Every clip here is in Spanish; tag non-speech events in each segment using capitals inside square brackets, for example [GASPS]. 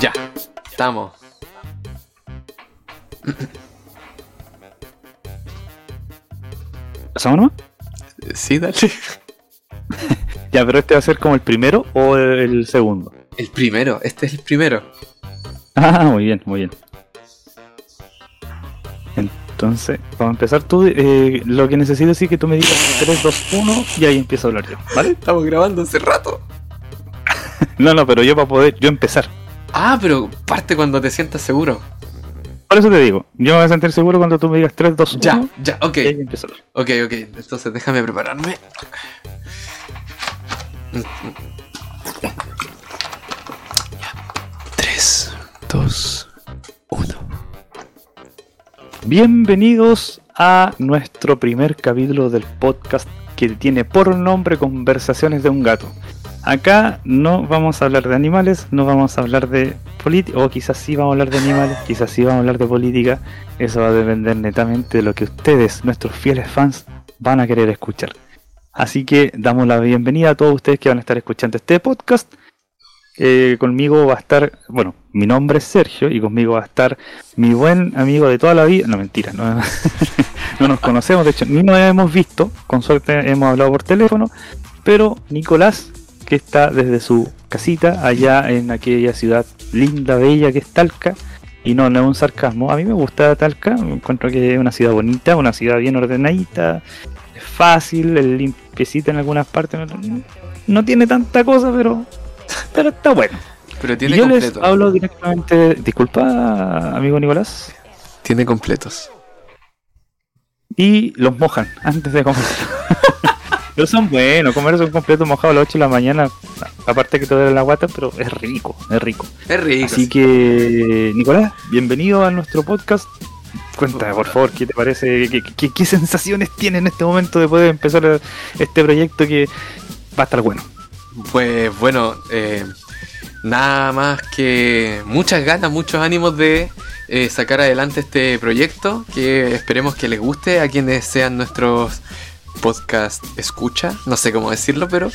Ya, estamos. ¿Pasamos nomás? Sí, dale. [LAUGHS] Ya, pero este va a ser como el primero o el segundo. El primero, este es el primero. Ah, muy bien, muy bien. Entonces, vamos a empezar tú. eh, lo que necesito es que tú me digas 3, 2, 1 y ahí empiezo a hablar yo. ¿Vale? Estamos grabando hace rato. [LAUGHS] No, no, pero yo para poder yo empezar. Ah, pero parte cuando te sientas seguro. Por eso te digo, yo me voy a sentir seguro cuando tú me digas 3, 2, 1. Ya, ya, ok. Ok, ok. Entonces déjame prepararme. Tres, dos, uno. Bienvenidos a nuestro primer capítulo del podcast que tiene por nombre Conversaciones de un gato. Acá no vamos a hablar de animales, no vamos a hablar de política, o quizás sí vamos a hablar de animales, quizás sí vamos a hablar de política. Eso va a depender netamente de lo que ustedes, nuestros fieles fans, van a querer escuchar. Así que damos la bienvenida a todos ustedes que van a estar escuchando este podcast. Eh, conmigo va a estar, bueno, mi nombre es Sergio y conmigo va a estar mi buen amigo de toda la vida. No, mentira, no, [LAUGHS] no nos conocemos, de hecho, ni nos hemos visto. Con suerte hemos hablado por teléfono. Pero Nicolás, que está desde su casita allá en aquella ciudad linda, bella que es Talca. Y no, no es un sarcasmo. A mí me gusta Talca, encuentro que es una ciudad bonita, una ciudad bien ordenadita, es fácil, es limpiecita en algunas partes. No, no tiene tanta cosa, pero, pero está bueno. Pero Y tiene yo les hablo directamente. Disculpa, amigo Nicolás. Tiene completos. Y los mojan antes de comer. [LAUGHS] pero son buenos, comerse un completo mojado a las 8 de la mañana. Aparte que te duele la guata, pero es rico, es rico. Es rico. Así que, Nicolás, bienvenido a nuestro podcast. Cuéntame, por favor, ¿qué te parece? ¿Qué, qué- qué sensaciones tienes en este momento de poder empezar este proyecto que va a estar bueno? Pues bueno, eh, nada más que muchas ganas, muchos ánimos de eh, sacar adelante este proyecto que esperemos que les guste a quienes sean nuestros podcast escucha, no sé cómo decirlo, pero,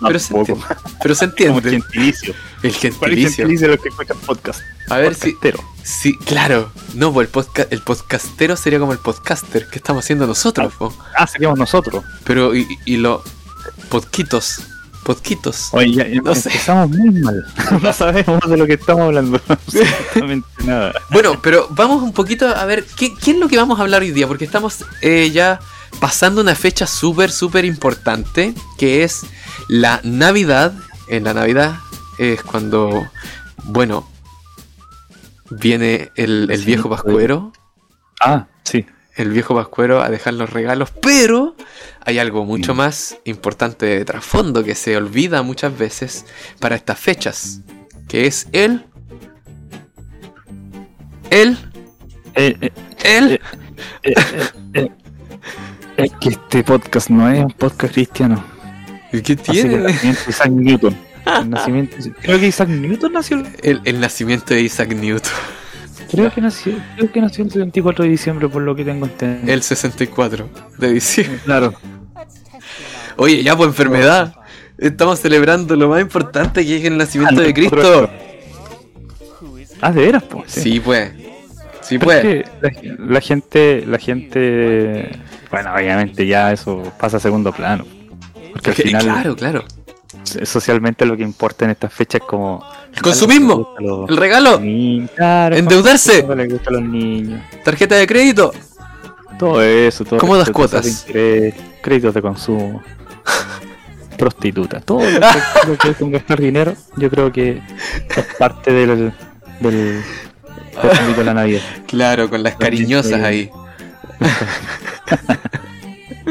pero, se, entiende, pero se [LAUGHS] Como entiende. gentilicio. El ¿Cuál es gentilicio. gentilicio de los que escuchan podcast? A ver si, sí, claro. No, pues el, podcast, el podcastero sería como el podcaster que estamos haciendo nosotros, po. Ah, seríamos nosotros. pero y, y los podquitos, podquitos. Oye, ya, ya No sé. empezamos muy mal. [LAUGHS] no sabemos de lo que estamos hablando. [LAUGHS] Absolutamente nada. Bueno, pero vamos un poquito a ver qué, qué es lo que vamos a hablar hoy día, porque estamos eh, ya pasando una fecha súper, súper importante, que es la Navidad. En la Navidad es cuando, bueno, viene el, el viejo pascuero, Ah, sí. el viejo pascuero a dejar los regalos, pero hay algo mucho más importante de trasfondo que se olvida muchas veces para estas fechas, que es el... El... Eh, eh, El... eh, eh, eh, es que este podcast no es un podcast cristiano. ¿Y ¿Qué que el tiene? nacimiento de Isaac Newton. El nacimiento, creo que Isaac Newton nació. El, el nacimiento de Isaac Newton. Creo que nació, creo que nació el 24 de diciembre, por lo que tengo entendido. El 64 de diciembre. Claro. Oye, ya por enfermedad. Estamos celebrando lo más importante que es el nacimiento de Cristo. Ah, de veras, pues. Sí, pues. Sí, es que la, la gente, la gente, bueno, obviamente ya eso pasa a segundo plano. Porque al Que- final, Claro, claro. socialmente lo que importa en esta fecha es como El consumismo. El regalo. Claro, Endeudarse. ¿cómo le gusta a los niños. Tarjeta de crédito. Todo eso, todo Cómodas cuotas. de créditos de consumo, [LAUGHS] prostituta, todo lo que, lo que es con gastar dinero, yo creo que es parte del, del, de la Navidad. [LAUGHS] Claro, con las cariñosas ahí. [LAUGHS]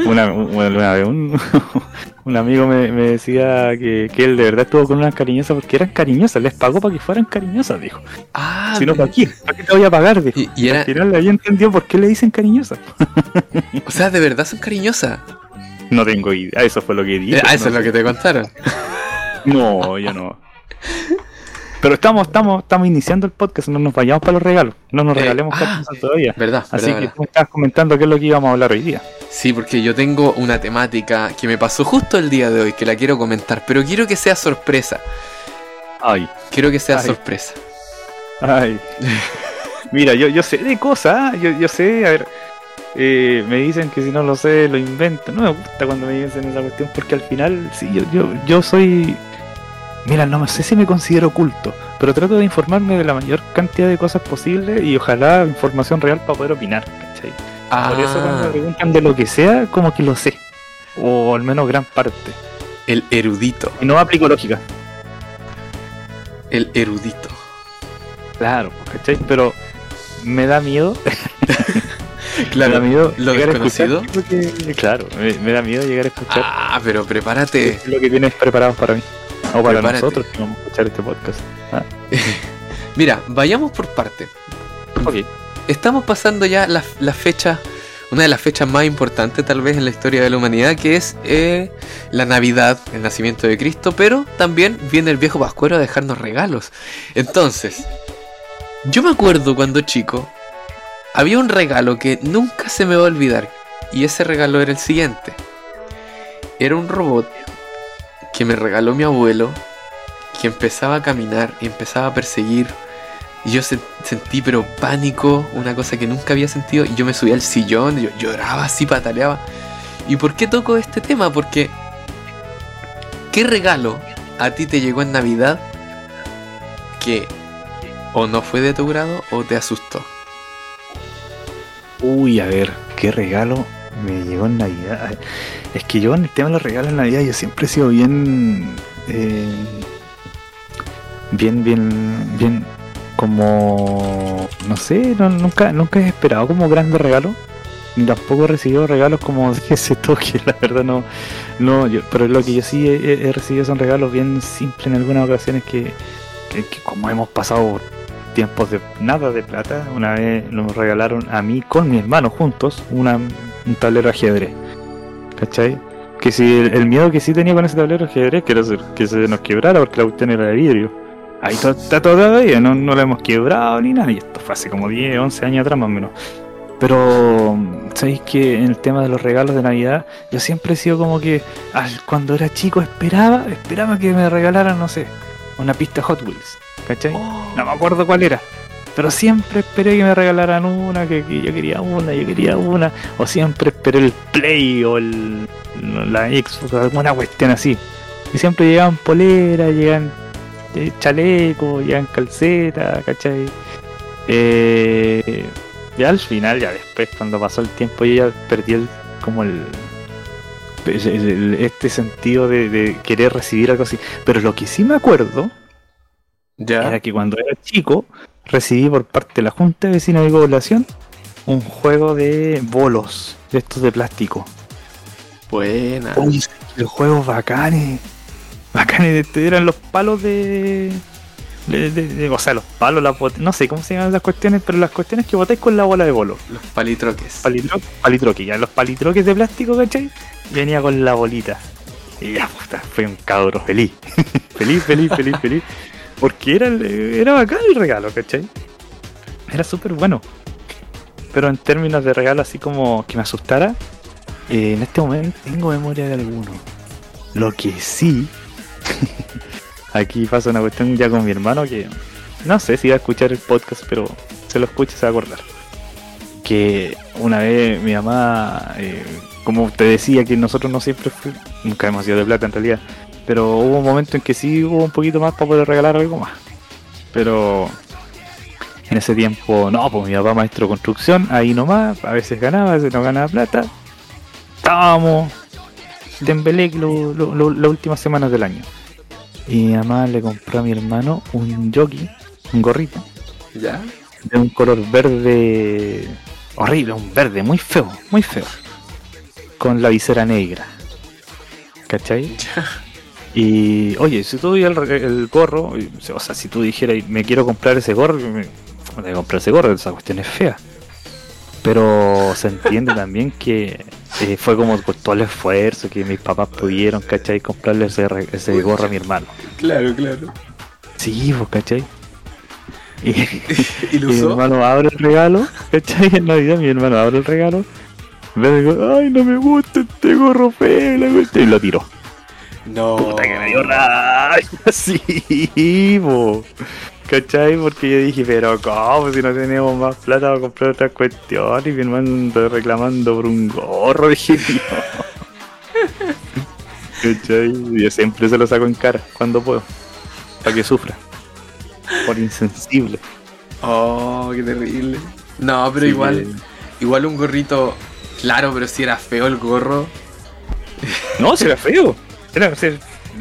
Una, una, un, [LAUGHS] un amigo me, me decía que, que él de verdad estuvo con unas cariñosas porque eran cariñosas, les pagó para que fueran cariñosas, dijo. Ah, si no, ¿para qué? ¿Para qué te voy a pagar? Dijo. Y- y era- Al final le había entendido por qué le dicen cariñosas. o sea, de verdad son cariñosas. No tengo idea, eso fue lo que dije. Ah, eso no es lo que te contaron. No, yo no. Pero estamos, estamos, estamos iniciando el podcast, no nos vayamos para los regalos, no nos Eh, regalemos ah, todavía. Verdad, Así verdad, que verdad. tú me estabas comentando qué es lo que íbamos a hablar hoy día. Sí, porque yo tengo una temática que me pasó justo el día de hoy, que la quiero comentar, pero quiero que sea sorpresa. Ay, Quiero que sea Ay. sorpresa. ay. [LAUGHS] Mira, yo, yo sé de cosas, ¿ah? yo, yo sé, a ver, eh, me dicen que si no lo sé, lo invento. No me gusta cuando me dicen esa cuestión porque al final, sí, yo, yo, yo soy... Mira, no sé si me considero culto, pero trato de informarme de la mayor cantidad de cosas posible y ojalá información real para poder opinar, ¿cachai? Por eso cuando me Ah, preguntan de lo que sea, como que lo sé. O al menos gran parte. el erudito. Y no aplico lógica. El erudito. Claro, ¿cachai? Pero me da miedo. [LAUGHS] me da miedo lo llegar a desconocido. escuchar claro, me, me da miedo llegar a escuchar Ah, pero prepárate. lo que tienes preparado para mí. O para Prepárate. nosotros que vamos a escuchar este podcast. Ah, [LAUGHS] Mira, vayamos por parte. ok. Estamos pasando ya la, la fecha, una de las fechas más importantes tal vez en la historia de la humanidad, que es eh, la Navidad, el nacimiento de Cristo, pero también viene el viejo Pascuero a dejarnos regalos. Entonces, yo me acuerdo cuando chico, había un regalo que nunca se me va a olvidar, y ese regalo era el siguiente. Era un robot que me regaló mi abuelo, que empezaba a caminar y empezaba a perseguir y yo se- sentí pero pánico, una cosa que nunca había sentido. Y yo me subí al sillón, yo lloraba así, pataleaba. ¿Y por qué toco este tema? Porque ¿qué regalo a ti te llegó en Navidad que o no fue de tu grado o te asustó? Uy, a ver, qué regalo me llegó en Navidad. Es que yo en el tema de los regalos en Navidad yo siempre he sido bien... eh, bien, bien, bien... Como... No sé, no- nunca, nunca he esperado como grandes regalos. Ni tampoco he recibido regalos como de ese toque, [LAUGHS] la verdad no... no yo, pero lo que yo sí he recibido son regalos bien simples en algunas ocasiones que, que, que como hemos pasado tiempos de nada de plata. Una vez nos regalaron a mí con mi hermano juntos una, un tablero ajedrez. ¿Cachai? Que si el, el miedo que sí tenía con ese tablero ajedrez que era que se nos quebrara porque la cuestión era de vidrio. Ahí to- está todavía, no, no lo hemos quebrado ni nada. Y esto fue hace como 10, 11 años atrás más o menos. Pero, ¿sabéis que en el tema de los regalos de Navidad, yo siempre he sido como que al- cuando era chico esperaba, esperaba que me regalaran, no sé, una pista Hot Wheels. ¿Cachai? No me acuerdo cuál era. Pero siempre esperé que me regalaran una, que, que yo quería una, yo quería una. O siempre esperé el Play o el, la Xbox, alguna cuestión así. Y siempre llegaban poleras, llegan eh, chalecos, llegan calcetas, ¿cachai? Eh, ya al final, ya después, cuando pasó el tiempo, yo ya perdí el, como el- este sentido de, de querer recibir algo así. Pero lo que sí me acuerdo ¿Ya? era que cuando era chico recibí por parte de la Junta de Vecinos de Población un juego de bolos, de estos de plástico. Buena. Uy, los juegos bacanes. Bacanes, este, eran los palos de... de- de- de- o sea, los palos, las no sé cómo se llaman las cuestiones, pero las cuestiones que botáis con la bola de bolo. Los palitroques. Palitro, palitroque, ya los palitroques de plástico, ¿cachai? Venía con la bolita. Y ya, puta, fue un cabro [LAUGHS] feliz. feliz, feliz, feliz, feliz. Porque era, era bacán el regalo, ¿cachai? Era súper bueno. Pero en términos de regalo así como que me asustara, eh, en este momento tengo memoria de alguno. Lo que sí, [LAUGHS] aquí pasa una cuestión ya con mi hermano que no sé si va a escuchar el podcast, pero se lo escucha y se va a acordar. Que una vez mi mamá, eh, como te decía, que nosotros no siempre, nunca hemos sido de plata en realidad, pero hubo un momento en que sí hubo un poquito más para poder regalar algo más. Pero en ese tiempo, no, pues mi papá maestro de construcción, ahí nomás, a veces ganaba, a veces no ganaba plata. Estábamos Tembelec lo, lo, lo- las últimas semanas del año. Y mi mamá le compró a mi hermano un jockey, un gorrito, ¿Ya? de un color verde horrible, un verde muy feo, muy feo. Con la visera negra. ¿Cachai? Y oye, si tú el, el gorro, o sea, si tú dijeras, me quiero comprar ese gorro, me, voy a comprar ese gorro, esa cuestión es fea. Pero se entiende también que eh, fue como por todo el esfuerzo que mis papás pudieron, ¿cachai? Comprarle ese, ese gorro a mi hermano. Claro, claro. Sí, pues, ¿cachai? Y, [LAUGHS] ¿Y lo y mi hermano abre el regalo, ¿cachai? En Navidad mi hermano abre el regalo, ve ay, no me gusta este gorro feo, la cuestión", y lo tiró. No. Puta que me dio rabia, [LAUGHS] sí, po. ¿Cachai? Porque yo dije, pero ¿cómo? Si no tenemos más plata para comprar otras cuestiones y mi hermano reclamando por un gorro, [LAUGHS] dije yo. ¿Cachai? Yo siempre se lo saco en cara cuando puedo, para que sufra. Por insensible. Oh, qué terrible. No, pero Sí, igual, igual un gorrito, claro, pero si era feo el gorro. No, si era feo. Era, o sea,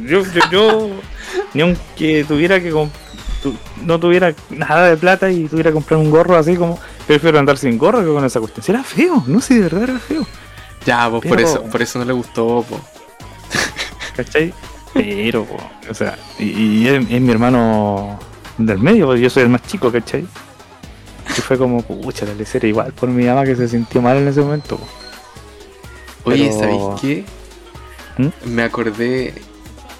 yo, yo, yo, [LAUGHS] ni aunque tuviera que tu- no tuviera nada de plata y tuviera que comprar un gorro así como, prefiero andar sin gorro que con esa cuestión. Si era feo, no sé, de verdad era feo. Ya, pues por eso, por eso no le gustó, po. [LAUGHS] ¿Cachai? Pero, po, o sea, y, y es, es mi hermano del medio, porque yo soy el más chico, ¿cachai? Y fue como, pucha, la lecera igual por mi mamá que se sintió mal en ese momento. po. Oye, Pero- ¿sabéis qué? ¿Mm? Me acordé.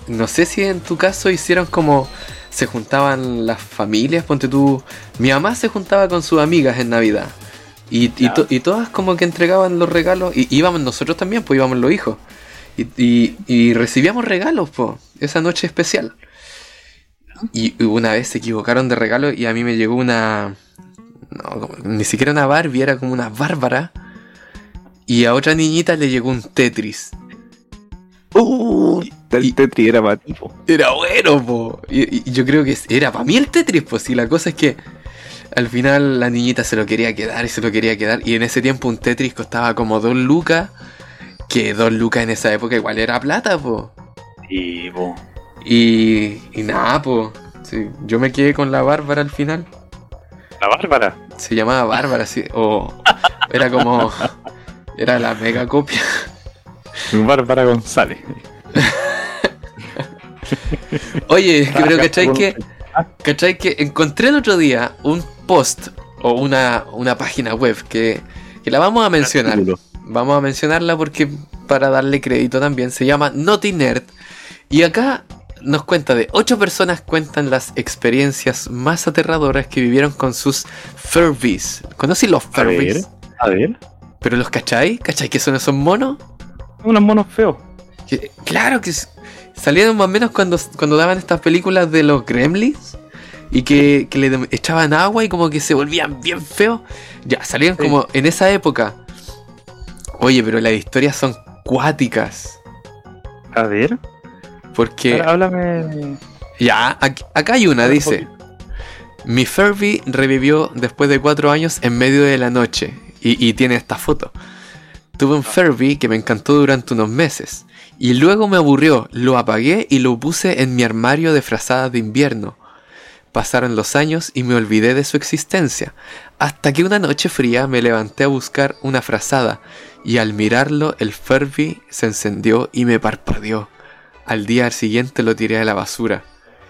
No sé si en tu caso hicieron como. Se juntaban las familias, ponte tú. Mi mamá se juntaba con sus amigas en Navidad. Y, y, Ya. to- y todas como que entregaban los regalos. Y íbamos nosotros también, pues íbamos los hijos. Y, y- recibíamos regalos, pues, esa noche especial. Y una vez se equivocaron de regalo y a mí me llegó una. No, ni siquiera una Barbie, era como una Bárbara. Y a otra niñita le llegó un Tetris. Uh, el y- Tetri era para tipo. Era bueno, po. Y, y yo creo que era para mí el Tetris, pues. Y la cosa es que al final la niñita se lo quería quedar y se lo quería quedar. Y en ese tiempo un Tetris costaba como dos lucas. Que dos lucas en esa época igual era plata, po. Y, po. Y, y nada, po. Sí, yo me quedé con la Bárbara al final. La Bárbara. Se llamaba Bárbara, sí. O era como. [LAUGHS] Era la mega copia. [LAUGHS] Bárbara González. [LAUGHS] Oye, que- pero ¿cachai que. ¿cachai que encontré el otro día un post o una, una página web que, que la vamos a mencionar? Artículo. Vamos a mencionarla porque para darle crédito también se llama Naughty Nerd. Y acá nos cuenta de ocho personas cuentan las experiencias más aterradoras que vivieron con sus Furbies. ¿Conocen los A ver, Furbies? a ver. ¿Pero los cachai? ¿Cachai que son esos monos? Unos monos feos. Que- claro que salieron más o menos cuando, cuando daban estas películas de los gremlins y que, que le echaban agua y como que se volvían bien feos. Ya, salieron Sí. como en esa época. Oye, pero las historias son cuáticas. A ver. Porque, Ahora háblame. ya, ac- acá hay una, Un dice. Mi Furby revivió después de cuatro años en medio de la noche. Y, y tiene esta foto. Tuve un Furby que me encantó durante unos meses. Y luego me aburrió, lo apagué y lo puse en mi armario de frazadas de invierno. Pasaron los años y me olvidé de su existencia. Hasta que una noche fría me levanté a buscar una frazada. Y al mirarlo, el Furby se encendió y me parpadeó. Al día siguiente lo tiré a la basura.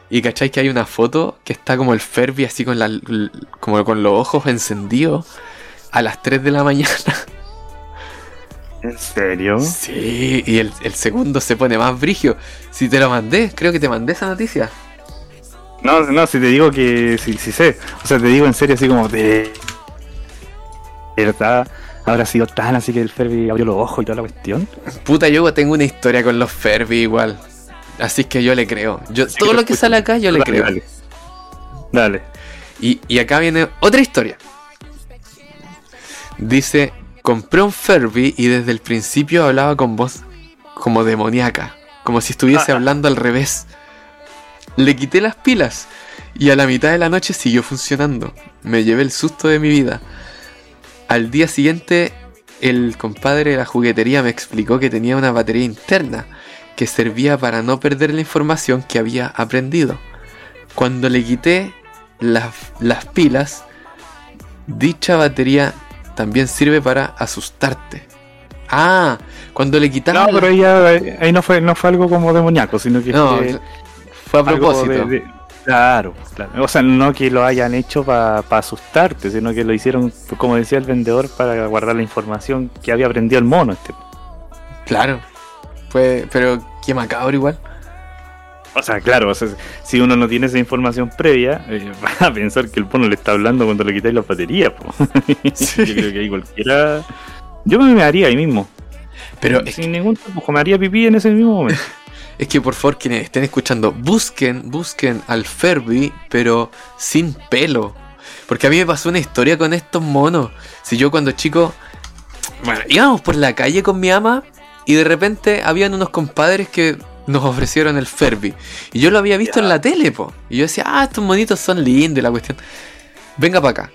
Y cachai que hay una foto que está como el Furby así con, como con los ojos encendidos a las 3 de la mañana. [LAUGHS] ¿En serio? Sí, y el, el segundo se pone más brigio. Si te lo mandé, creo que te mandé esa noticia. No, no, si te digo que sí, sí sé. O sea, te digo en serio así como de verdad habrá sido tan así que el Ferbi abrió los ojos y toda la cuestión. Puta, yo tengo una historia con los Furby igual. Así que yo le creo. Yo, Sí, todo lo lo que escucho. sale acá, yo le Dale, creo. Dale. Dale. Y, y acá viene otra historia. Dice, compré un Furby y desde el principio hablaba con voz como demoníaca, como si estuviese [LAUGHS] hablando al revés. Le quité las pilas Y a la mitad de la noche siguió funcionando. Me llevé el susto de mi vida. Al día siguiente, el compadre de la juguetería me explicó que tenía una batería interna que servía para no perder la información que había aprendido. Cuando le quité las, las pilas, dicha batería también sirve para asustarte. Ah, cuando le quitaron. No, pero ahí, ya- ahí no fue, no fue algo como demoníaco, sino que No, fue fue a propósito. de- de- claro, claro. O sea, no que lo hayan hecho para asustarte, sino que lo hicieron, como decía el vendedor, para guardar la información que había aprendido el mono. Este. Claro. Fue, pero qué macabro igual. O sea, claro, o sea, si uno no tiene esa información previa, eh, [LAUGHS] va a pensar que el mono le está hablando cuando le quitáis las baterías. po. [LAUGHS] Sí. Yo creo que ahí cualquiera. Yo me mearía ahí mismo. Pero sin ningún tapujo, me haría pipí en ese mismo momento. [LAUGHS] es que por favor, quienes estén escuchando, busquen, busquen al Ferbi, pero sin pelo. Porque a mí me pasó una historia con estos monos. Si yo cuando chico. Bueno, íbamos por la calle con mi ama y de repente habían unos compadres que nos ofrecieron el Ferbi. Y yo lo había visto en la tele, po. Y yo decía, ah, estos monitos son lindos la cuestión. Venga para acá.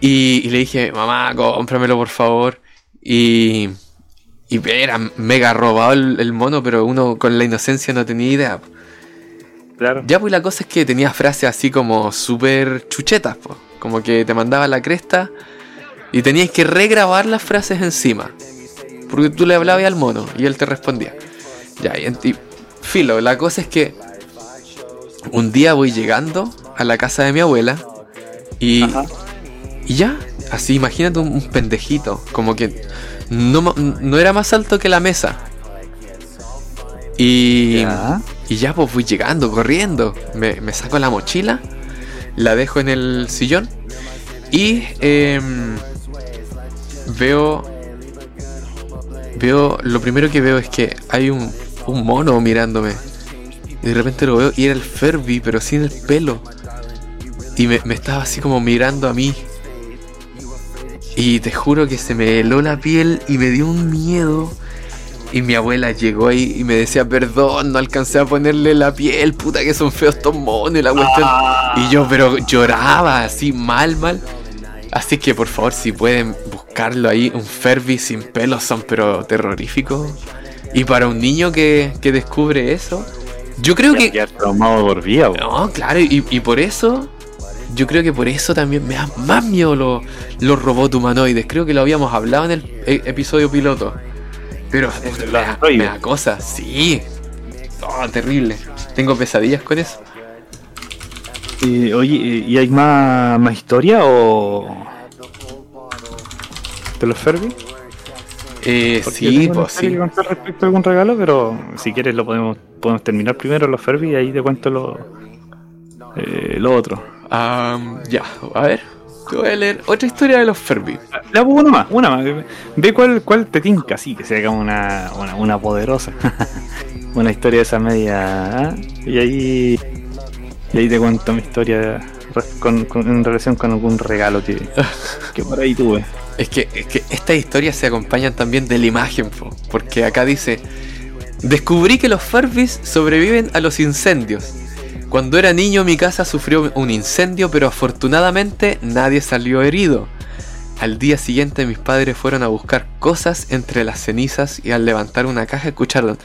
Y, y le dije, mamá, cómpramelo por favor. Y, y era mega robado el, el mono, pero uno con la inocencia no tenía idea. po. Claro. Ya, pues la cosa es que tenía frases así como súper chuchetas, po. como que te mandaba la cresta y tenías que regrabar las frases encima. Porque tú le hablabas al mono y él te respondía. Ya, y filo, la cosa es que un día voy llegando a la casa de mi abuela y, y ya, así imagínate un, un pendejito, como que no, no era más alto que la mesa. Y Ya. y ya pues fui llegando, corriendo. Me, me saco la mochila, la dejo en el sillón y em, veo... Veo, lo primero que veo es que hay un, un mono mirándome. Y de repente lo veo y era el Ferbi, pero sin el pelo. Y me, estaba así como mirando a mí. Y te juro que se me heló la piel y me dio un miedo. Y mi abuela llegó ahí y me decía, perdón, no alcancé a ponerle la piel, puta que son feos estos monos y la cuestión. Y yo, pero lloraba así mal, mal. Así que por favor, si pueden buscarlo ahí, un Ferbi sin pelos son pero terroríficos. Y para un niño que, que descubre eso, yo creo que... Ya traumado por vida. No, claro, y, y por eso, yo creo que por eso también me da más miedo los, los robots humanoides. Creo que lo habíamos hablado en el e- episodio piloto. Pero me, da, me da cosa, sí. Oh, terrible. Tengo pesadillas con eso. Y, oye, ¿y hay más, más historia o.? ¿De los Ferbi? Eh, Porque sí, pues sí. que contar respecto a algún regalo, pero si quieres lo podemos, podemos terminar primero los Ferbi y ahí te cuento lo, eh, lo otro. Am, ya, a ver. Te voy a leer otra historia de los Ferbi. Le hago una más, una más. Ve cuál, cuál te tinca, sí, que sea como una, una, una poderosa. [LAUGHS] una historia de esa media. ¿ah? Y ahí. Y ahí te cuento mi historia con- en relación con algún regalo que, que por ahí tuve. Es que, es que estas historias se acompañan también de la imagen, po, porque acá dice, descubrí que los Furbies sobreviven a los incendios. Cuando era niño mi casa sufrió un incendio, pero afortunadamente nadie salió herido. Al día siguiente mis padres fueron a buscar cosas entre las cenizas y al levantar una caja escucharon...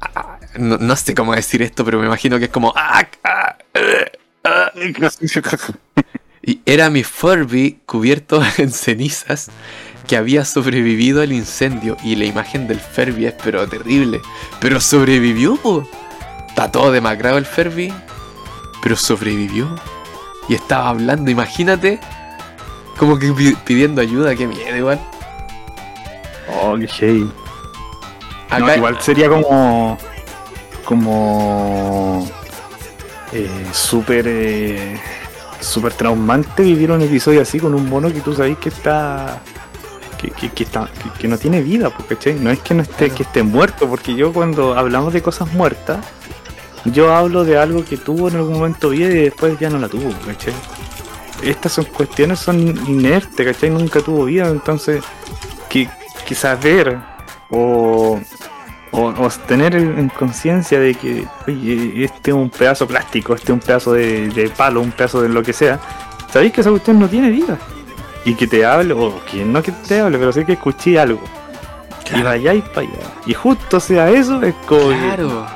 ah, no, no sé cómo decir esto, pero me imagino que es como... ah, ah, eh, ah. [LAUGHS] Y era mi Furby cubierto [LAUGHS] en cenizas que había sobrevivido al incendio. Y la imagen del Furby es pero terrible. Pero sobrevivió, po. Está todo demacrado el Furby. Pero sobrevivió. Y estaba hablando, imagínate. Como que pi- pidiendo ayuda, qué miedo igual. Oh, qué shady. No, igual sería como. como. eh, súper. eh, súper traumante vivir un episodio así con un mono que tú sabes que está. que, que, que está que, que no tiene vida, po, ¿cachai? No es que no esté, que esté muerto, porque yo cuando hablamos de cosas muertas, yo hablo de algo que tuvo en algún momento vida y después ya no la tuvo, ¿cachai? Estas son cuestiones son inertes, ¿cachai? Nunca tuvo vida, entonces que, que saber o o, o tener en en conciencia de que, oye, este es un pedazo plástico, este es un pedazo de, de palo, un pedazo de lo que sea, sabéis que esa cuestión no tiene vida. Y que te hable, o que no que te hable, pero sí que escuché algo. Y Claro. vayáis para allá. Y justo sea eso, es como. Claro.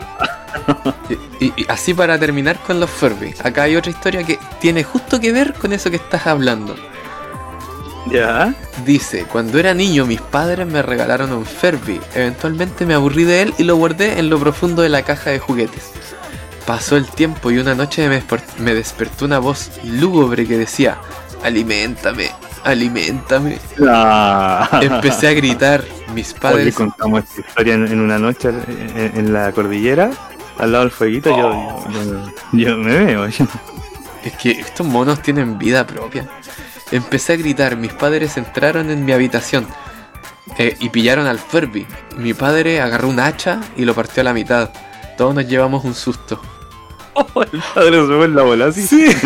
y, y- y así para terminar con los Furby. Acá hay otra historia que tiene justo que ver con eso que estás hablando. Ya. Dice, cuando era niño mis padres me regalaron un Furby. Eventualmente me aburrí de él y lo guardé en lo profundo de la caja de juguetes. Pasó el tiempo y una noche me, me despertó una voz lúgubre que decía, aliméntame. Ah. Empecé a gritar, mis padres... contamos esta historia en, en una noche en, en la cordillera, al lado del fueguito, yo, yo, yo me veo. yo- Es que estos monos tienen vida propia. Empecé a gritar, mis padres entraron en mi habitación eh, y pillaron al Furby. Mi padre agarró un hacha y lo partió a la mitad. Todos nos llevamos un susto. el padre se fue en la bola así. Sí. [LAUGHS]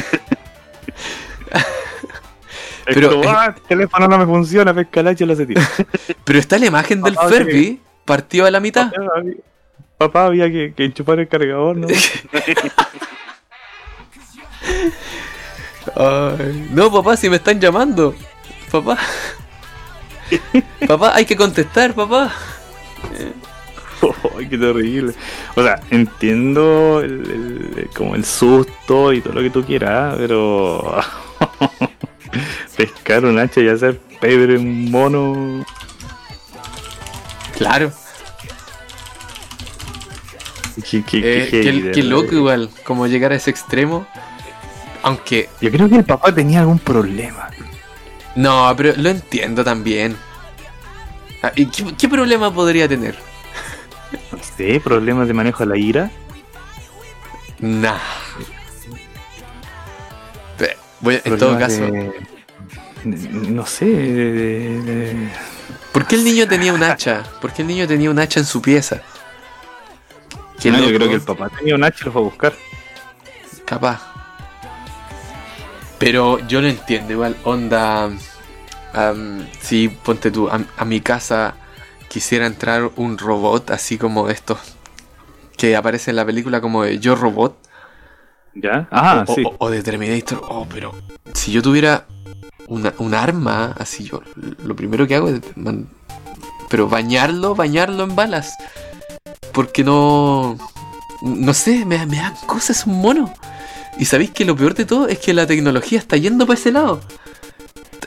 Pero, ah, el teléfono no me funciona, pesca el hacha y lo tira. [LAUGHS] Pero está la imagen del Papá, Furby partido a la mitad. Papá había que, que enchufar el cargador, ¿no? [LAUGHS] Ay, no, papá, si me están llamando. Papá. papá, hay que contestar, papá. [LAUGHS] Ay, qué terrible. O sea, entiendo el, el- como el susto y todo lo que tú quieras, pero [LAUGHS] pescar un hacha y hacer pebre un mono. Claro. Qué, qué- Eh, qué verdad. loco igual, como llegar a ese extremo. Aunque, Yo creo que el papá tenía algún problema. no, pero lo entiendo también. Ah, ¿Y qué, qué problema podría tener? No sé, problemas de manejo de la ira. Nah. En todo caso, de- no sé, de- ¿por qué el niño tenía un hacha? ¿Por qué el niño tenía un hacha en su pieza? No, yo loco. creo que el papá tenía un hacha y lo fue a buscar. Capaz. Pero yo lo entiendo, igual, onda. am, si ponte tú, a, a mi casa quisiera entrar un robot así como estos que aparece en la película como de Yo Robot ¿Ya? Ah, o, sí. o- o de Terminator. Oh, pero si yo tuviera una, un arma, así yo lo primero que hago es. man- pero bañarlo, bañarlo en balas. Porque no. No sé, me, me dan cosas un mono. Y sabéis que lo peor de todo es que la tecnología está yendo para ese lado.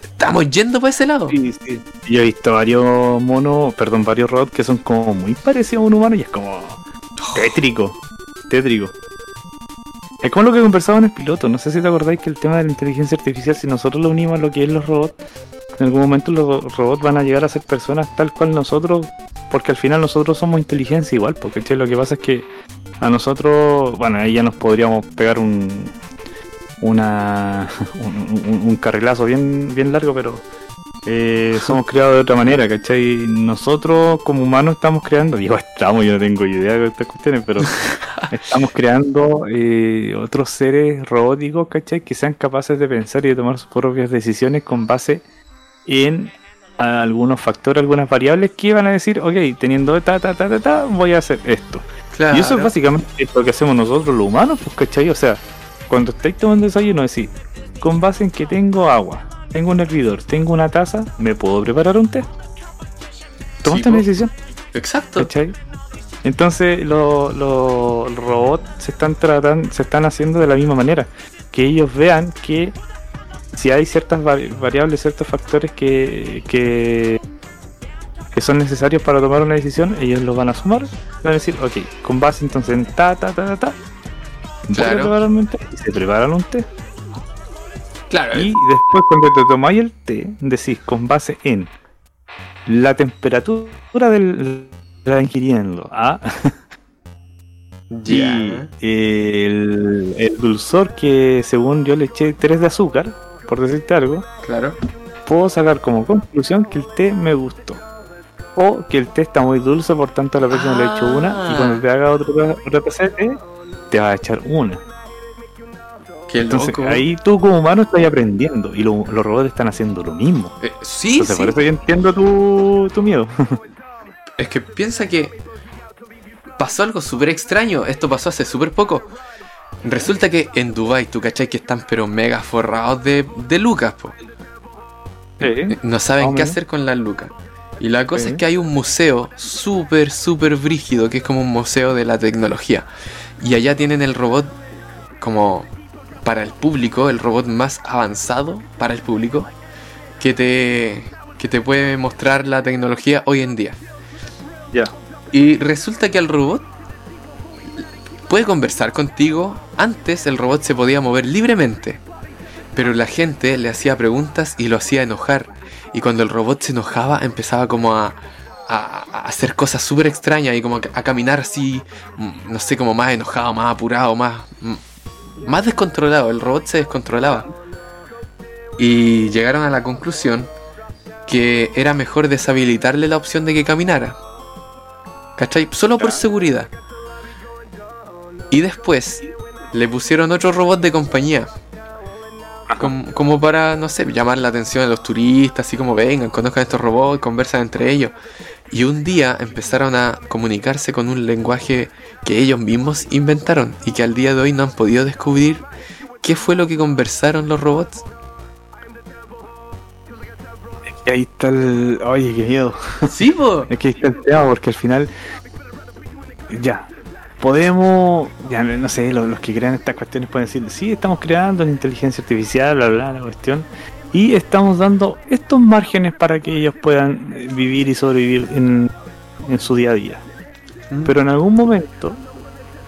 Estamos yendo para ese lado. Sí, sí. Yo he visto varios monos, perdón, varios robots que son como muy parecidos a un humano y es como tétrico, tétrico. Es como lo que conversaba en el piloto, no sé si te acordáis que el tema de la inteligencia artificial, si nosotros lo unimos a lo que es los robots, en algún momento los ro- robots van a llegar a ser personas tal cual nosotros, porque al final nosotros somos inteligencia igual, porque lo que pasa es que a nosotros, bueno, ahí ya nos podríamos pegar un una [LAUGHS] un, un- un carrilazo bien, bien largo, pero eh, [LAUGHS] somos creados de otra manera, ¿cachai? Nosotros como humanos estamos creando, [LAUGHS] digo estamos, yo no tengo idea de estas cuestiones, pero estamos creando eh, otros seres robóticos, ¿cachai? Que sean capaces de pensar y de tomar sus propias decisiones con base en algunos factores, algunas variables que van a decir, ok, teniendo ta, ta, ta, ta, ta, voy a hacer esto. Claro. Y eso es básicamente lo que hacemos nosotros los humanos, pues, ¿cachai? O sea, cuando estáis tomando desayuno, decís, con base en que tengo agua, tengo un hervidor, tengo una taza, ¿me puedo preparar un té? Tomaste Sí, una po. decisión, Exacto. ¿cachai? Entonces lo- lo- los robots se están tratando, se están haciendo de la misma manera. Que ellos vean que si hay ciertas vari- variables, ciertos factores que, que, que son necesarios para tomar una decisión, ellos los van a sumar. Van a decir, ok, con base entonces en ta, ta, ta, ta, ta, Claro. un té. Y se preparan un té. Claro. Y después cuando te tomáis el té, decís con base en la temperatura del la ingiriendo. Ah, Ya. y el, el dulzor que según yo le eché 3 de azúcar, por decirte algo, Claro. puedo sacar como conclusión que el té me gustó. O que el té está muy dulce, por tanto a la próxima le echo una. Y cuando te haga otro, otra taza de té, te vas a echar una. Qué Entonces loco. ahí tú como humano estás aprendiendo. Y lo- los robots están haciendo lo mismo. Eh, sí, Entonces sí. por eso yo entiendo tu, tu miedo. [LAUGHS] Es que piensa que pasó algo súper extraño. Esto pasó hace súper poco. Resulta que en Dubai, tú cachai que están pero mega forrados de, de lucas, po. Sí. No saben qué hacer con las lucas. Y la cosa es que hay un museo súper, súper brígido, que es como un museo de la tecnología. Y allá tienen el robot como para el público, el robot más avanzado para el público, que te, que te puede mostrar la tecnología hoy en día. Ya. Y resulta que el robot puede conversar contigo. Antes el robot se podía mover libremente. Pero la gente le hacía preguntas y lo hacía enojar. Y cuando el robot se enojaba empezaba como a, a- a hacer cosas súper extrañas y como a, a caminar así, mm, no sé, como más enojado, más apurado, más, mm, más descontrolado. El robot se descontrolaba. Y llegaron a la conclusión que era mejor deshabilitarle la opción de que caminara. ¿Cachai? Solo por seguridad. Y después le pusieron otro robot de compañía. Como, como para, no sé, llamar la atención a los turistas, así como vengan, conozcan estos robots, conversan entre ellos. Y un día empezaron a comunicarse con un lenguaje que ellos mismos inventaron y que al día de hoy no han podido descubrir qué fue lo que conversaron los robots. Y ahí está el. Oye, qué miedo. Sí, po. [LAUGHS] Es que ahí está el tema, porque al final. Ya. Podemos. Ya, no sé, los, los que crean estas cuestiones pueden decir: Sí, estamos creando la inteligencia artificial, bla, bla, la cuestión. Y estamos dando estos márgenes para que ellos puedan vivir y sobrevivir en, en su día a día. Mm. Pero en algún momento,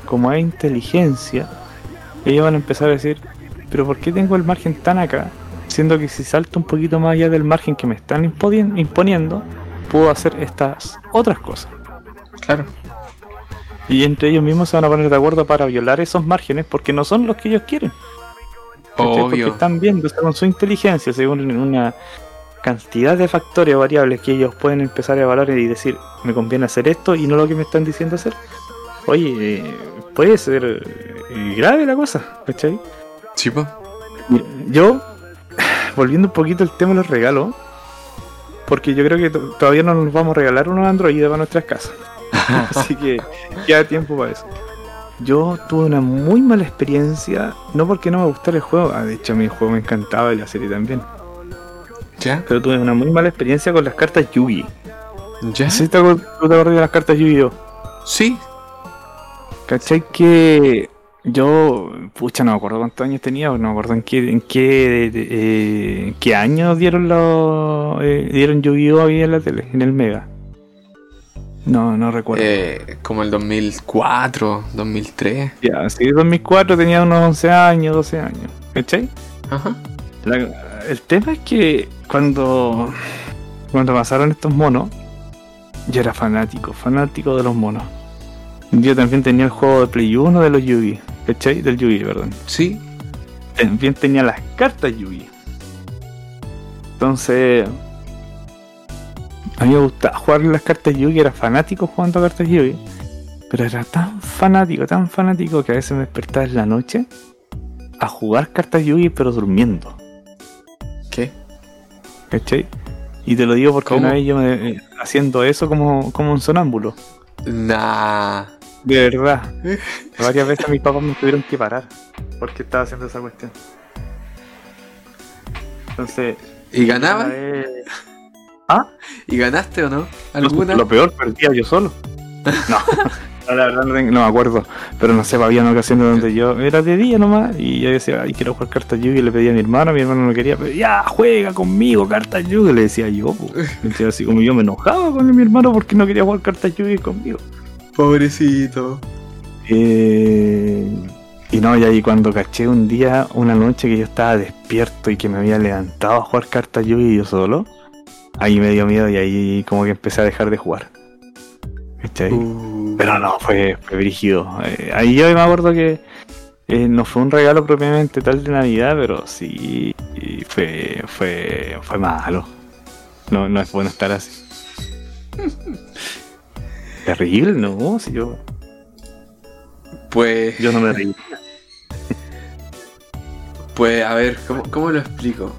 como hay inteligencia, ellos van a empezar a decir, pero ¿por qué tengo el margen tan acá? Siendo que si salto un poquito más allá del margen que me están imponiendo, puedo hacer estas otras cosas. Claro. Y entre ellos mismos se van a poner de acuerdo para violar esos márgenes porque no son los que ellos quieren. ¿cachai? Porque Obvio. están viendo con su inteligencia, según una cantidad de factores o variables que ellos pueden empezar a evaluar y decir, me conviene hacer esto y no lo que me están diciendo hacer. Oye, eh, puede ser eh, grave la cosa, ¿cachai? Sí. Mira, Yo, [SIGHS] volviendo un poquito al tema de los regalos, porque yo creo que to- todavía no nos vamos a regalar unos androides para nuestras casas. [LAUGHS] Así que queda tiempo para eso. Yo tuve una muy mala experiencia, no porque no me gustara el juego, ah, de hecho a mí el juego me encantaba y la serie también, ¿Ya? pero tuve una muy mala experiencia con las cartas Yugi. ¿Ya? Si te acuerdas de las cartas Yu-Gi-Oh! Sí. ¿Cachai que yo, pucha, no me acuerdo cuántos años tenía, no me acuerdo en qué, en qué, eh, en qué año dieron los, eh, dieron Yu-Gi-Oh! ahí en la tele, en el Mega. No, no recuerdo. Eh, como el 2004, 2003. Ya, sí, 2004 tenía unos 11 años, 12 años, ¿cachai? Ajá. La- el tema es que cuando, cuando pasaron estos monos, yo era fanático, fanático de los monos. Yo también tenía el juego de Play 1 de los Yugi, ¿cachai? Del Yugi, perdón. Sí. También tenía las cartas Yugi. Entonces, a mí me gustaba jugar las cartas Yugi, era fanático jugando cartas Yugi. Pero era tan fanático, tan fanático que a veces me despertaba en la noche a jugar cartas Yugi, pero durmiendo. ¿Qué? ¿Cachai? Y te lo digo porque ¿Cómo? una vez yo me, eh, haciendo eso como, como un sonámbulo. Nah. De verdad. [LAUGHS] Varias veces mis papás me tuvieron que parar porque estaba haciendo esa cuestión. Entonces. ¿Y ganaba? Una ¿Ah? ¿Y ganaste o no? ¿Alguna? Lo peor, perdía yo solo. No. [LAUGHS] No, la verdad no, tengo- no me acuerdo. Pero no sé, había ocasiones donde yo era de día nomás y yo decía, ay, quiero jugar cartas Yu-Gi. Le pedía a mi hermano, mi hermano no quería, pero ya, juega conmigo cartas Yu-Gi. Le decía yo. Entonces, [LAUGHS] así como yo me enojaba con mi hermano porque no quería jugar cartas Yu-Gi conmigo. Pobrecito. Eh, y no, y ahí cuando caché un día, una noche que yo estaba despierto y que me había levantado a jugar cartas Yu-Gi yo solo, ahí me dio miedo y ahí como que empecé a dejar de jugar. Uh, Pero no, fue, fue brígido. Eh, ahí yo me acuerdo que eh, no fue un regalo propiamente tal de Navidad, pero sí fue, fue, fue malo. No, no es bueno estar así. [LAUGHS] Terrible, ¿no? Si yo, Pues, yo no me reí. [LAUGHS] pues, a ver, ¿cómo, cómo lo explico?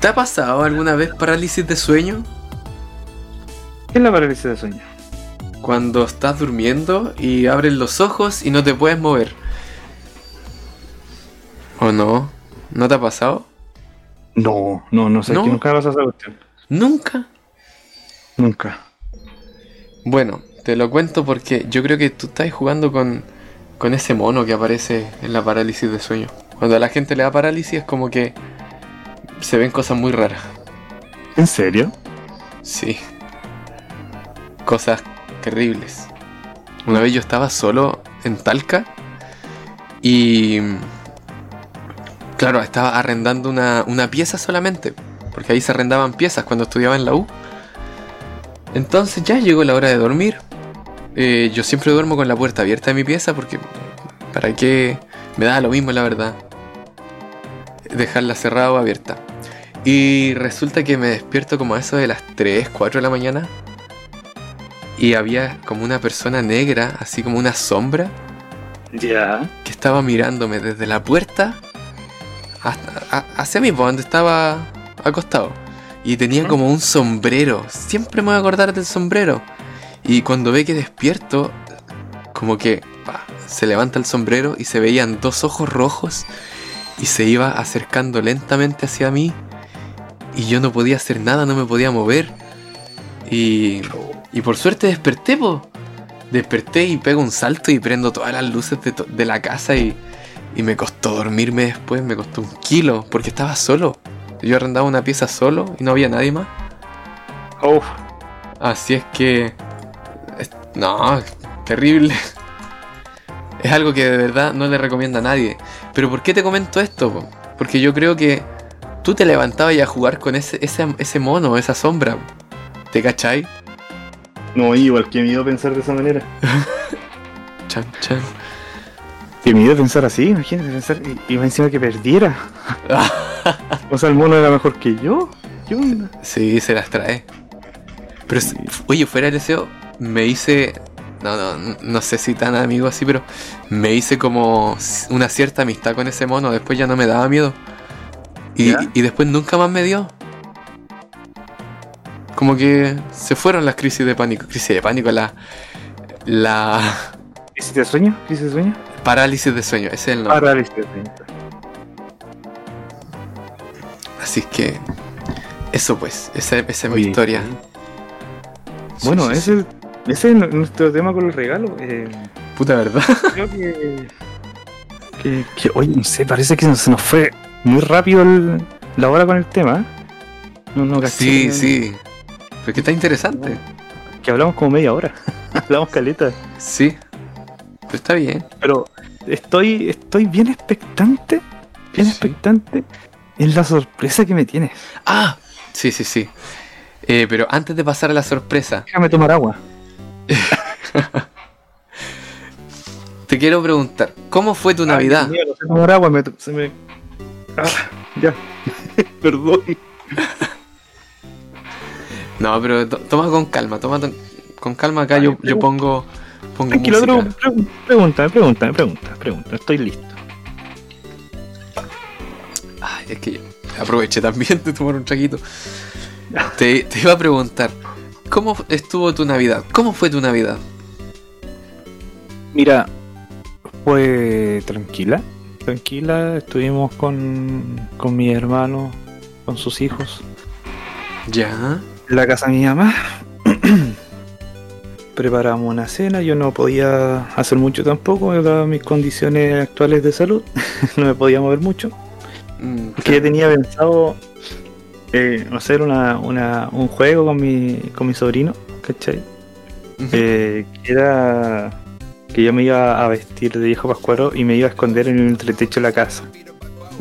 ¿Te ha pasado alguna vez parálisis de sueño? ¿Qué es la parálisis de sueño? Cuando estás durmiendo y abres los ojos y no te puedes mover. ¿O no? ¿No te ha pasado? No, no, no sé. ¿No? nunca vas a cuestión. Nunca. Nunca. Bueno, te lo cuento porque yo creo que tú estás jugando con, con ese mono que aparece en la parálisis de sueño. Cuando a la gente le da parálisis es como que se ven cosas muy raras. ¿En serio? Sí. Cosas terribles. Una vez yo estaba solo en Talca y... Claro, estaba arrendando una, una pieza solamente. Porque ahí se arrendaban piezas cuando estudiaba en la U. Entonces ya llegó la hora de dormir. Eh, yo siempre duermo con la puerta abierta de mi pieza porque... ¿Para qué? Me da lo mismo la verdad. Dejarla cerrada o abierta. Y resulta que me despierto como a eso de las 3, 4 de la mañana. Y había como una persona negra, así como una sombra, Ya. que estaba mirándome desde la puerta hasta, a- hacia mí, donde estaba acostado. Y tenía como un sombrero. Siempre me voy a acordar del sombrero. Y cuando ve que despierto, como que pa, se levanta el sombrero y se veían dos ojos rojos y se iba acercando lentamente hacia mí. Y yo no podía hacer nada, no me podía mover. Y, y por suerte desperté, po. Desperté y pego un salto y prendo todas las luces de, to- de la casa y, y me costó dormirme después, me costó un kilo, porque estaba solo. Yo arrendaba una pieza solo y no había nadie más. Uf. Así es que... es- no, terrible. Es algo que de verdad no le recomiendo a nadie. Pero ¿por qué te comento esto? po? Porque yo creo que tú te levantabas y a jugar con ese, ese, ese mono, esa sombra. ¿Te cachai? No, igual que miedo pensar de esa manera. [LAUGHS] Chan, chan. Que miedo pensar así, imagínate pensar. Y, y encima que perdiera. [LAUGHS] o sea, el mono era mejor que yo. ¿Qué onda? Sí, se las trae. Pero, oye, fuera de deseo, me hice. No, no, no sé si tan amigo así, pero me hice como una cierta amistad con ese mono. Después ya no me daba miedo. Y, y después nunca más me dio. Como que se fueron las crisis de pánico. Crisis de pánico, la. La ¿Crisis de sueño? ¿Crisis de sueño? parálisis de sueño. Ese es el nombre. Parálisis de sueño. Así que. Eso pues, esa, esa es mi historia. Bueno, Sí, sí, ese, ese es nuestro tema con los regalos. Eh. Puta verdad. [LAUGHS] creo que, que, que- Oye, no sé, parece que se nos fue muy rápido el- la hora con el tema. No, no, Sí, sí. Pero que está interesante. Que hablamos como media hora. [LAUGHS] hablamos caleta. Sí. Pero está bien. Pero estoy, estoy bien expectante. Bien Sí. expectante en la sorpresa que me tienes. Ah, sí, sí, sí. Eh, pero antes de pasar a la sorpresa, Déjame tomar agua. Te quiero preguntar, ¿cómo fue tu Navidad? Ay, mío, no sé tomar agua, me, se me. Ah, ya. [LAUGHS] Perdón. No, pero to- toma con calma, toma to- con calma acá. Yo, yo pongo, pongo Tranquilo, música. pre- pre- pregunta, pregunta, pregunta, pregunta. Estoy listo. Ay, es que aproveché también de tomar un traguito. [LAUGHS] Te, te iba a preguntar, ¿cómo estuvo tu Navidad? ¿Cómo fue tu Navidad? Mira, fue tranquila. Tranquila, estuvimos con, con mi hermano, con sus hijos, Ya. en la casa de mi mamá. [CLEARS THROAT] Preparamos una cena, yo no podía hacer mucho tampoco, dadas mis condiciones actuales de salud, [LAUGHS] no me podía mover mucho. Mm, Porque yo tenía pensado eh, hacer una, una- un juego con mi, con mi sobrino, ¿cachai? Eh, que era que yo me iba a vestir de viejo pascuero y me iba a esconder en el entretecho de la casa,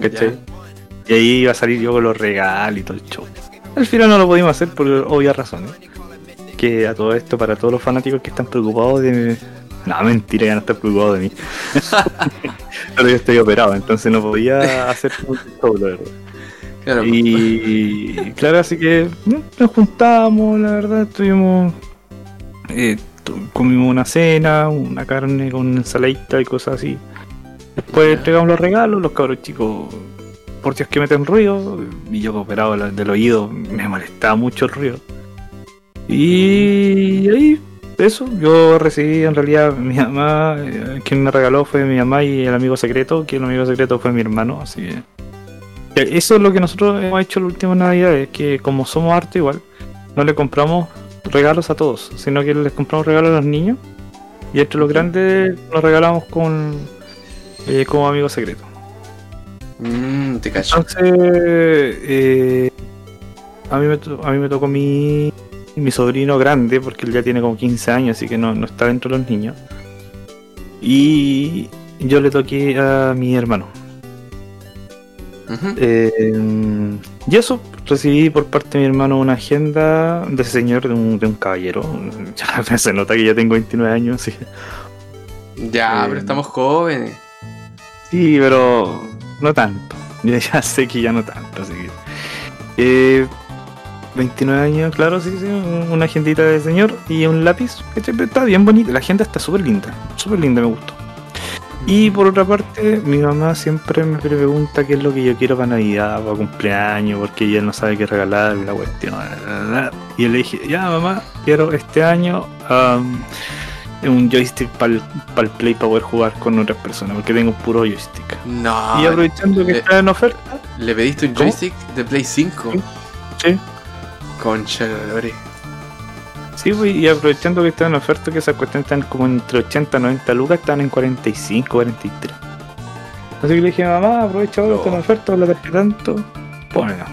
¿cachai? Y ahí iba a salir yo con los regalos y todo el show. Al final no lo pudimos hacer por obvias razones. Que a todo esto, para todos los fanáticos que están preocupados de... No, mentira, ya no están preocupados de mí. [LAUGHS] [LAUGHS] Pero yo estoy operado, entonces no podía hacer mucho show, la verdad. Claro, Y [LAUGHS] claro, así que ¿no? nos juntamos, la verdad, estuvimos. eh, comimos una cena, una carne con ensaladita y cosas así. Después entregamos los regalos, los cabros chicos, por Dios que meten ruido, y yo que operado la- del oído, me molestaba mucho el ruido. Y ahí, eso, yo recibí en realidad mi mamá, eh, quien me regaló fue mi mamá y el amigo secreto, que el amigo secreto fue mi hermano, así que... eh, Eso es lo que nosotros hemos hecho la última Navidad, es que como somos arte igual, no le compramos regalos a todos, sino que les compramos regalos a los niños y entre los grandes nos regalamos con eh, como amigo secreto. Mmm, te cacho. Entonces, eh, a, mí me a mí me tocó mi, mi sobrino grande, porque él ya tiene como 15 años, así que no, no está dentro de los niños. Y yo le toqué a mi hermano. Eh, y eso, recibí por parte de mi hermano una agenda de ese señor, de un, de un caballero. [LAUGHS] Ya se nota que ya tengo 29 años. Ya, eh, pero estamos jóvenes. Sí, pero no tanto. [LAUGHS] Ya, ya sé que ya no tanto, así que. Eh, 29 años, claro, sí, sí, un- una agendita de señor y un lápiz. Está bien bonita, la agenda está súper linda, súper linda, me gustó. Y por otra parte, mi mamá siempre me pregunta qué es lo que yo quiero para Navidad, para cumpleaños, porque ella no sabe qué regalar, la cuestión. Y yo le dije, ya mamá, quiero este año am, un joystick para el Play para poder jugar con otras personas, porque tengo puro joystick. No. y aprovechando que le- está en oferta, ¿Le pediste un ¿Cómo? joystick de Play 5? Sí. Concha de. Sí, y aprovechando que está en oferta, que esas cuestiones están como entre 80 y 90 lucas, están en 45, 43. Así que le dije, mamá, aprovecha ahora, está en oferta, la tarjeta tanto, pónela.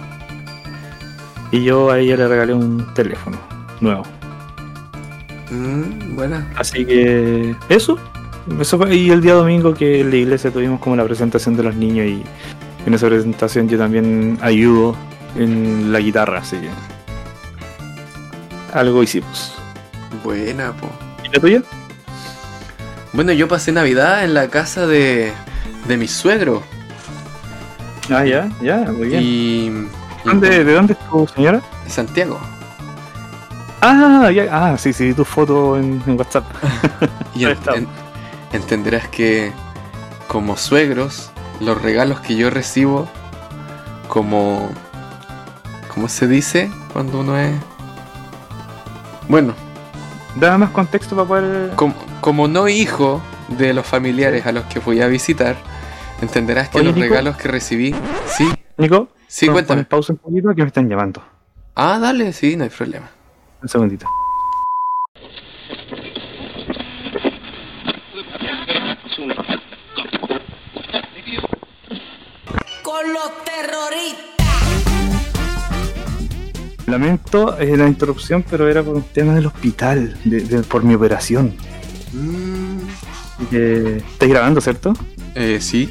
Y yo a ella le regalé un teléfono nuevo. Mm, buena. Así que eso, eso fue. Y el día domingo que en la iglesia tuvimos como la presentación de los niños y en esa presentación yo también ayudo en la guitarra, así que algo hicimos. Buena, po. ¿Y la tuya? Bueno, yo pasé Navidad en la casa de, de mi suegro. Ah, ya, ya, muy bien. Y. y ¿Dónde- ¿De dónde es tu señora? en Santiago. Ah, ya, ah, sí, sí, tu foto en, en WhatsApp. [LAUGHS] Y en- entenderás que, como suegros, los regalos que yo recibo, como. ¿Cómo se dice cuando uno es.? Bueno, Dame más contexto para poder. como, como no hijo de los familiares a los que fui a visitar, entenderás que Oye, los Nico. regalos que recibí. Sí, Nico, sí, ¿nos cuéntame. pausa un poquito que me están llamando. Ah, dale, sí, no hay problema. Un segundito. con los terroristas. Lamento eh, la interrupción, pero era por un tema del hospital, de- de- por mi operación. Mm, Eh, ¿Estáis grabando, cierto? eh, sí.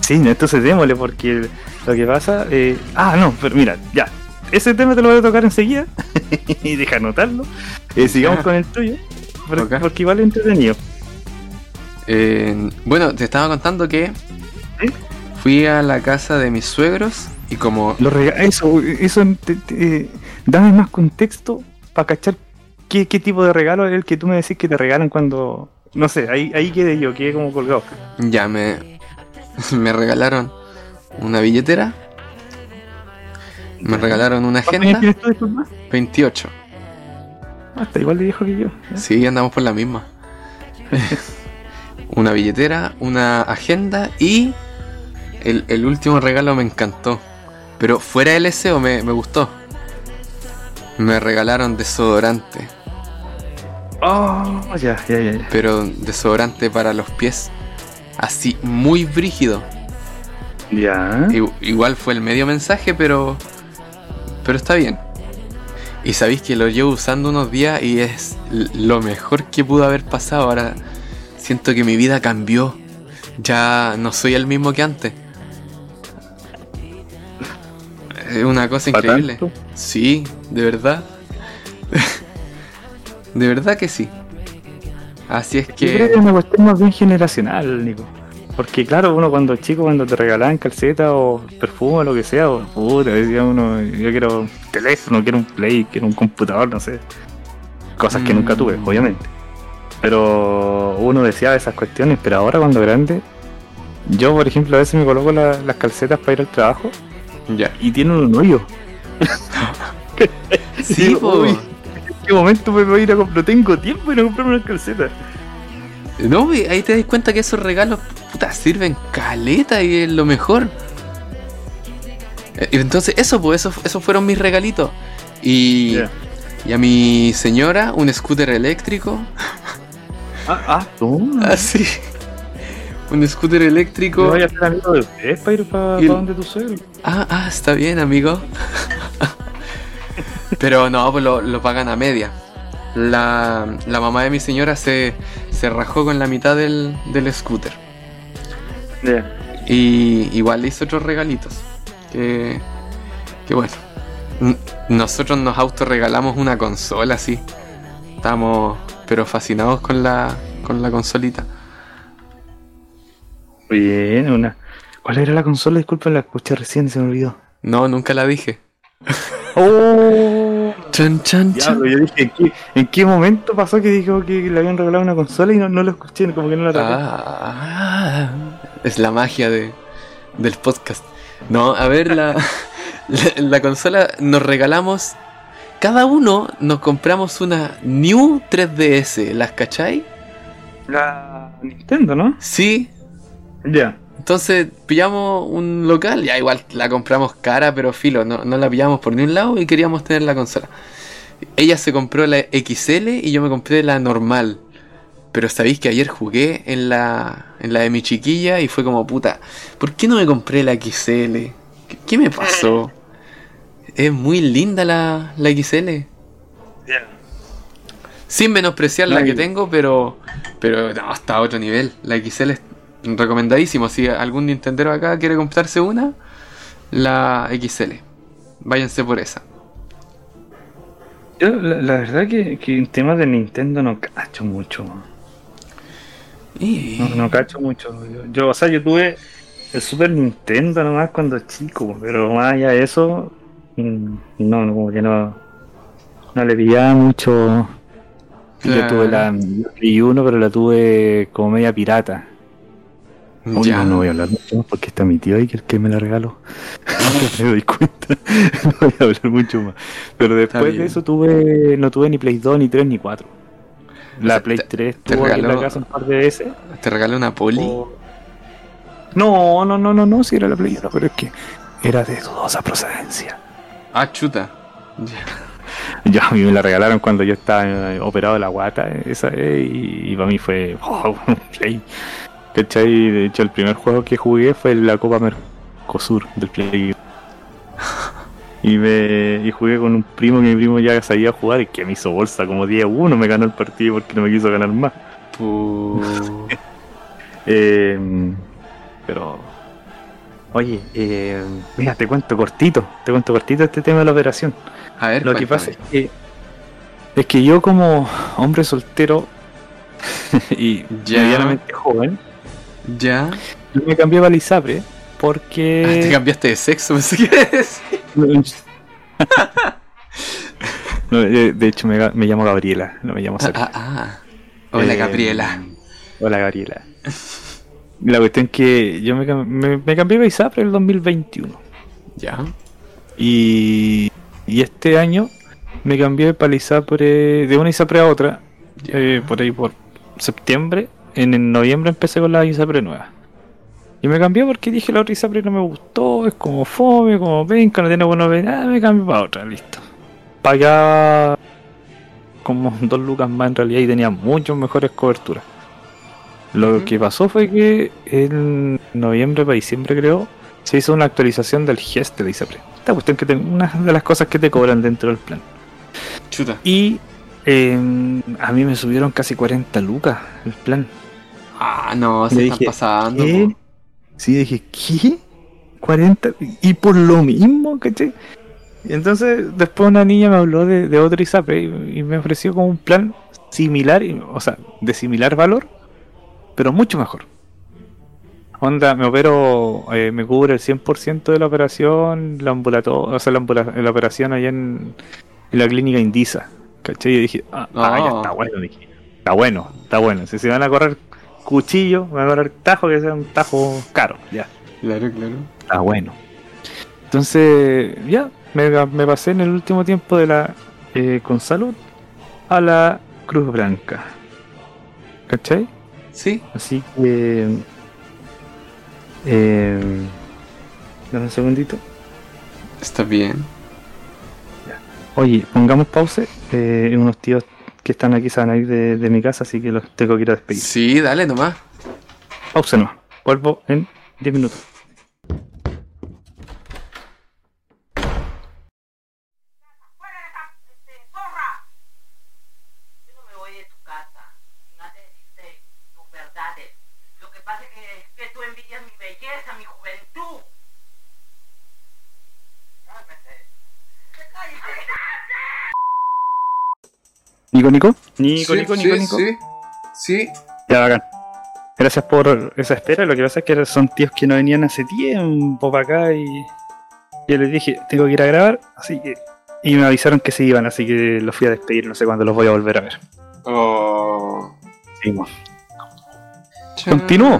Sí, entonces démosle, porque lo que pasa. eh, ah, no, pero mira, ya. Ese tema te lo voy a tocar enseguida. [LAUGHS] y deja anotarlo. Eh, sigamos Ya. con el tuyo. por- Ok. Porque igual es entretenido. Eh, bueno, te estaba contando que fui a la casa de mis suegros y como Los eso, eso te- te- eh, dame más contexto para cachar qué, qué tipo de regalo es el que tú me decís que te regalan cuando. No sé, ahí, ahí quedé yo, quedé como colgado. ya me, [LAUGHS] me regalaron una billetera, me regalaron una ¿Cuántos años agenda, tienes tú, disculpa? 28. Ah, está igual de viejo que yo. Sí, andamos por la misma. [LAUGHS] una billetera, una agenda y el, el último regalo me encantó. Pero fuera del SEO me, me gustó. Me regalaron desodorante. Oh, ya, ya, ya. ya. pero desodorante para los pies. Así, muy brígido. Ya. Igual fue el medio mensaje, pero. Pero está bien. Y sabéis que lo llevo usando unos días y es lo mejor que pudo haber pasado. Ahora siento que mi vida cambió. Ya no soy el mismo que antes. Es una cosa ¿Pa increíble. tanto? Sí, de verdad. [LAUGHS] de verdad que sí. Así es Yo creo que que. es una cuestión más bien generacional, Nico. Porque claro, uno cuando chico, cuando te regalaban calceta o perfume o lo que sea, o puta, decía uno, yo quiero un teléfono, quiero un play, quiero un computador, no sé. Cosas que Mm. nunca tuve, obviamente. Pero uno deseaba esas cuestiones, pero ahora cuando grande, yo por ejemplo a veces me coloco la- las calcetas para ir al trabajo Ya. y tienen un hoyo. [LAUGHS] Sí, uy, qué momento me voy a ir a comprar? No tengo tiempo ir a comprarme unas calcetas. No, ahí te das cuenta que esos regalos, puta, sirven caleta y es lo mejor. Eh, Entonces, eso, pues, esos, esos fueron mis regalitos. Y, y a mi señora, un scooter eléctrico. Ah, ah, toma. [LAUGHS] Así. Un scooter eléctrico. voy a ser amigo de ustedes para ir para donde suegro. Ah, ah, está bien, amigo. [LAUGHS] Pero no, pues lo, lo pagan a media. La, la mamá de mi señora se, se rajó con la mitad del, del scooter. Y igual le hizo otros regalitos. Que, que bueno. Nosotros nos autorregalamos una consola así. Estamos pero fascinados con la, con la consolita. Bien, una. ¿Cuál era la consola? Disculpa, la escuché recién, se me olvidó. No, nunca la dije. [LAUGHS] ¡Oh! Chan, chan, chan. Diablo, yo dije, ¿en qué, en qué momento pasó que dijo que le habían regalado una consola y no, no lo escuché, como que no la traté? Ah, es la magia de, del podcast. No, a ver, la, [LAUGHS] la, la consola nos regalamos. Cada uno nos compramos una New 3DS. ¿Las cachai? La Nintendo, ¿no? Sí. Ya. Entonces pillamos un local. Ya igual la compramos cara, pero filo. No, no la pillamos por ni un lado y queríamos tener la consola. Ella se compró la XL y yo me compré la normal. Pero sabéis que ayer jugué en la, en la de mi chiquilla y fue como puta. ¿Por qué no me compré la XL? ¿Qué, qué me pasó? Es muy linda la, la XL. Ya. Sin menospreciar la que tengo, pero pero no, está a otro nivel. La XL es recomendadísimo. Si algún Nintendero acá quiere comprarse una, la XL. Váyanse por esa. Yo, la, la verdad que, que en temas de Nintendo no cacho mucho. Y... No, no cacho mucho. Yo, yo, o sea, yo tuve el Super Nintendo nomás cuando chico, pero más allá de eso, mm, no, no, como que no, no le pillaba mucho. Yo tuve la Play 1, pero la tuve como media pirata. Ya. no, voy a hablar mucho más porque está mi tío ahí que el que me la regaló. [LAUGHS] me doy cuenta. [LAUGHS] no voy a hablar mucho más. Pero después de eso tuve, no tuve ni Play 2, ni 3, ni 4. La sea, Play te- 3 te tuvo aquí en la regaló- casa un par de veces. ¿Te regalé una poli? O- No, no, no, no, no, si era la Play 1, pero es que era de dudosa procedencia. Ah, chuta. Ya. [LAUGHS] Ya a mí me la regalaron cuando yo estaba eh, operado de la guata eh, esa vez y, para mí fue wow, un Play. ¿Cachai? De hecho el primer juego que jugué fue la Copa Mercosur del Play. [LAUGHS] Y me y jugué con un primo que mi primo ya sabía jugar y que me hizo bolsa como 10-1, me ganó el partido porque no me quiso ganar más. [LAUGHS] Eh, pero, oye, eh, mira, te cuento cortito, te cuento cortito este tema de la operación. A ver, Lo que pasa es que, es que yo como hombre soltero [LAUGHS] y medianamente joven, Ya. yo me cambié para Lisapre Ah, te porque... cambiaste de sexo, [LAUGHS] pensé que a. No, de hecho [LAUGHS] me, llamo Gabriela, no me llamo Ah, Sara. ah, ah. Hola, Eh, Gabriela. Hola Gabriela. La cuestión es que yo me, me, me cambié para Isapre el 2021. Ya. Y, y este año me cambié para Isapre, de una Isapre a otra, eh, por ahí por septiembre. En, en noviembre empecé con la Isapre nueva. Y me cambié porque dije la otra Isapre no me gustó, es como fome, como penca, no tiene buena ah, me cambié para otra, listo. Pagaba como [LAUGHS] dos lucas más en realidad y tenía muchas mejores coberturas. Lo que pasó fue que en noviembre para diciembre creo, se hizo una actualización del GES de la ISAPRE. Esta cuestión que te, una de las cosas que te cobran dentro del plan. Chuta. Y eh, a mí me subieron casi 40 lucas el plan. Ah, no, se están dije, pasando. Sí, dije, ¿qué? 40 y por lo mismo, ¿cachai? Y entonces después una niña me habló de, de otro ISAPRE y, y me ofreció como un plan similar, o sea, de similar valor, pero mucho mejor. Onda, me opero, eh, me cubre el 100% de la operación, la ambulatoria, o sea, la, ambula- la operación allá en, en la clínica Indisa. ¿Cachai? Y dije, ah, ah, ya está bueno, dije. Está bueno, está bueno. Si se van a correr cuchillo, van a correr tajo que sea un tajo caro, ya. Claro, claro. Está bueno. Entonces, ya, me, me pasé en el último tiempo de la eh, con salud a la Cruz Blanca. ¿Cachai? Sí. Así que. Eh, dame un segundito. Está bien. Oye, pongamos pause. Eh, unos tíos que están aquí se van a ir de, de mi casa, así que los tengo que ir a despedir. Sí, dale nomás. Pausa no. Vuelvo en 10 minutos. ¡Fuera de esa este, zorra! Yo no me voy de tu casa. No te decirte tus verdades. Lo que pasa es que, que tú envidias mi belleza, mi juventud. Cálmate. ¡Cállate! Nico, Nico. Nico, sí, Nico, sí, Nico, Nico. Sí, sí. Ya, bacán. Gracias por esa espera. Lo que pasa es que son tíos que no venían hace tiempo para acá y yo les dije, tengo que ir a grabar, así que... Y me avisaron que se iban, así que los fui a despedir, no sé cuándo los voy a volver a ver. Oh. Seguimos. Continúo.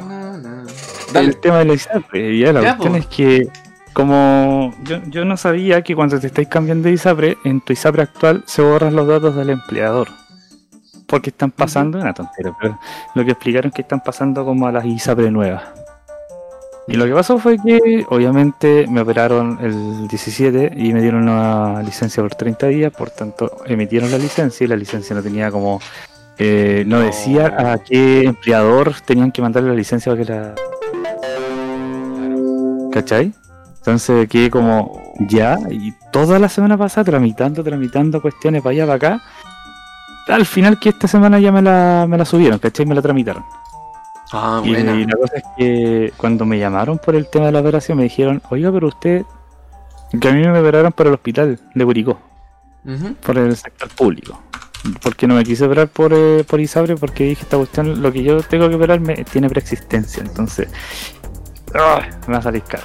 Dale. El tema de la ISAPRE, ya la Ya, cuestión po. es que como yo, yo no sabía que cuando te estáis cambiando de ISAPRE, en tu ISAPRE actual se borran los datos del empleador. Porque están pasando, una tontera, pero lo que explicaron es que están pasando como a las ISAPRE nuevas. Y lo que pasó fue que obviamente me operaron el 17 y me dieron una licencia por 30 días, por tanto emitieron la licencia y la licencia no tenía como... eh, no decía a qué empleador tenían que mandarle la licencia para que la... ¿Cachai? Entonces quedé como ya, y toda la semana pasada tramitando, tramitando cuestiones para allá, para acá. Al final que esta semana ya me la, me la subieron, ¿cachai? Me la tramitaron. Ah, y, buena. la cosa es que cuando me llamaron por el tema de la operación me dijeron, oiga, pero usted, que a mí me operaron por el hospital de Curicó, Ujú. por el sector público. Porque no me quise operar por, eh, por ISABRE porque dije, esta cuestión, lo que yo tengo que operarme tiene preexistencia, entonces ¡ah! me va a salir caro.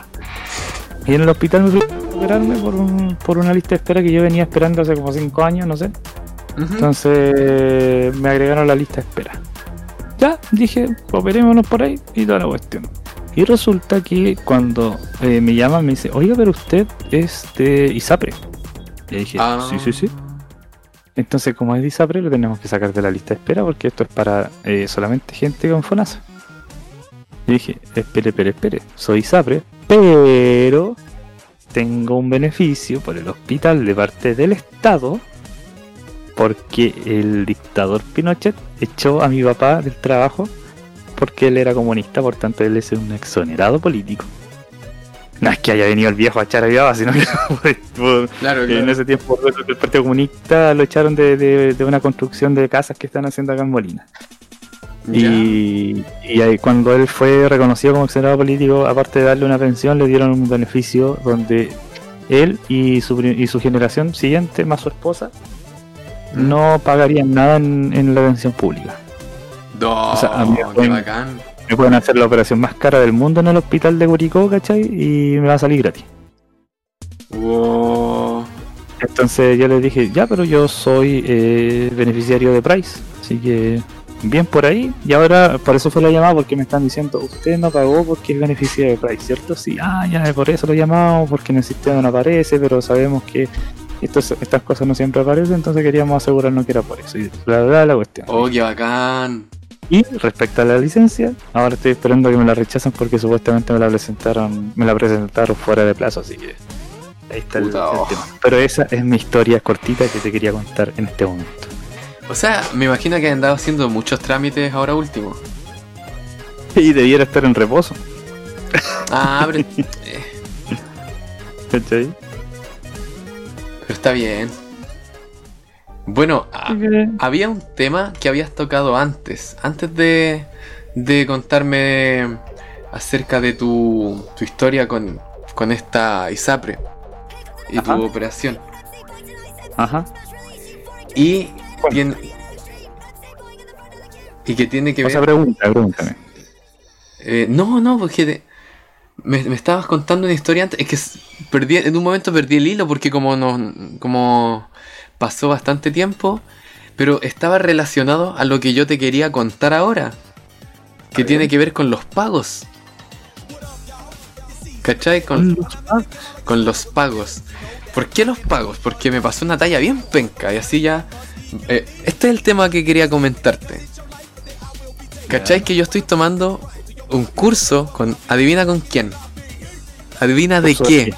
Y en el hospital me a operarme por, un- por una lista de espera que yo venía esperando hace como 5 años, no sé. Entonces me agregaron a la lista de espera. Ya, dije, operémonos por ahí y toda la cuestión. Y resulta que cuando eh, me llaman me dice, oiga, pero usted es de ISAPRE. Y dije, Ah. sí, sí, sí. Entonces, como es de ISAPRE, lo tenemos que sacar de la lista de espera porque esto es para eh, solamente gente con FONASA. Y dije, espere, espere, espere, soy ISAPRE, pero tengo un beneficio por el hospital de parte del Estado porque el dictador Pinochet echó a mi papá del trabajo porque él era comunista, por tanto él es un exonerado político. No es que haya venido el viejo a echar a mi papá, sino que [LAUGHS] Claro, en ese tiempo el Partido Comunista lo echaron de, de- de una construcción de casas que están haciendo acá en Molina. Y, y ahí cuando él fue reconocido como exonerado político, aparte de darle una pensión, le dieron un beneficio donde él y su, pri- y su generación siguiente, más su esposa, Mm. no pagarían nada en, en la pensión pública. No, o sea, a mí me qué pueden- bacán. Me pueden hacer la operación más cara del mundo en el hospital de Curicó, ¿cachai? Y me va a salir gratis. Wow. Entonces yo les dije, ya, pero yo soy eh, beneficiario de Price, así que bien por ahí. Y ahora, por eso fue la llamada, porque me están diciendo, usted no pagó porque es beneficiario de Price, ¿cierto? Sí, ah, ya, por eso lo llamamos, porque en el sistema no aparece, pero sabemos que estos- estas cosas no siempre aparecen, entonces queríamos asegurarnos que era por eso. Y bla, bla, bla, la cuestión. Oh, qué bacán. Y respecto a la licencia, ahora estoy esperando que me la rechazan porque supuestamente me la presentaron, me la presentaron fuera de plazo, así que ahí está el oh. tema. Pero esa es mi historia cortita que te quería contar en este momento. O sea, me imagino que han andado haciendo muchos trámites ahora último. [LAUGHS] Y debiera estar en reposo, Ah, pero, eh, [LAUGHS] ¿cachai? pero está bien. Bueno, a- había un tema que habías tocado antes, antes de, de contarme acerca de tu, tu historia con, con esta ISAPRE y Ajá. tu operación. Ajá. Y. tiene, y que tiene que O sea, ver... pregunta, pregúntame. Eh, no, no, porque te- me, me estabas contando una historia antes. Es que perdí, en un momento perdí el hilo porque como no, como pasó bastante tiempo, pero estaba relacionado a lo que yo te quería contar ahora, que tiene que ver con los pagos. ¿Cachai? Con, con los pagos. ¿Por qué los pagos? Porque me pasó una talla bien penca y así ya eh, este es el tema que quería comentarte. ¿Cachai que yo estoy tomando un curso con... Adivina con quién. Adivina de ¿Curso de qué.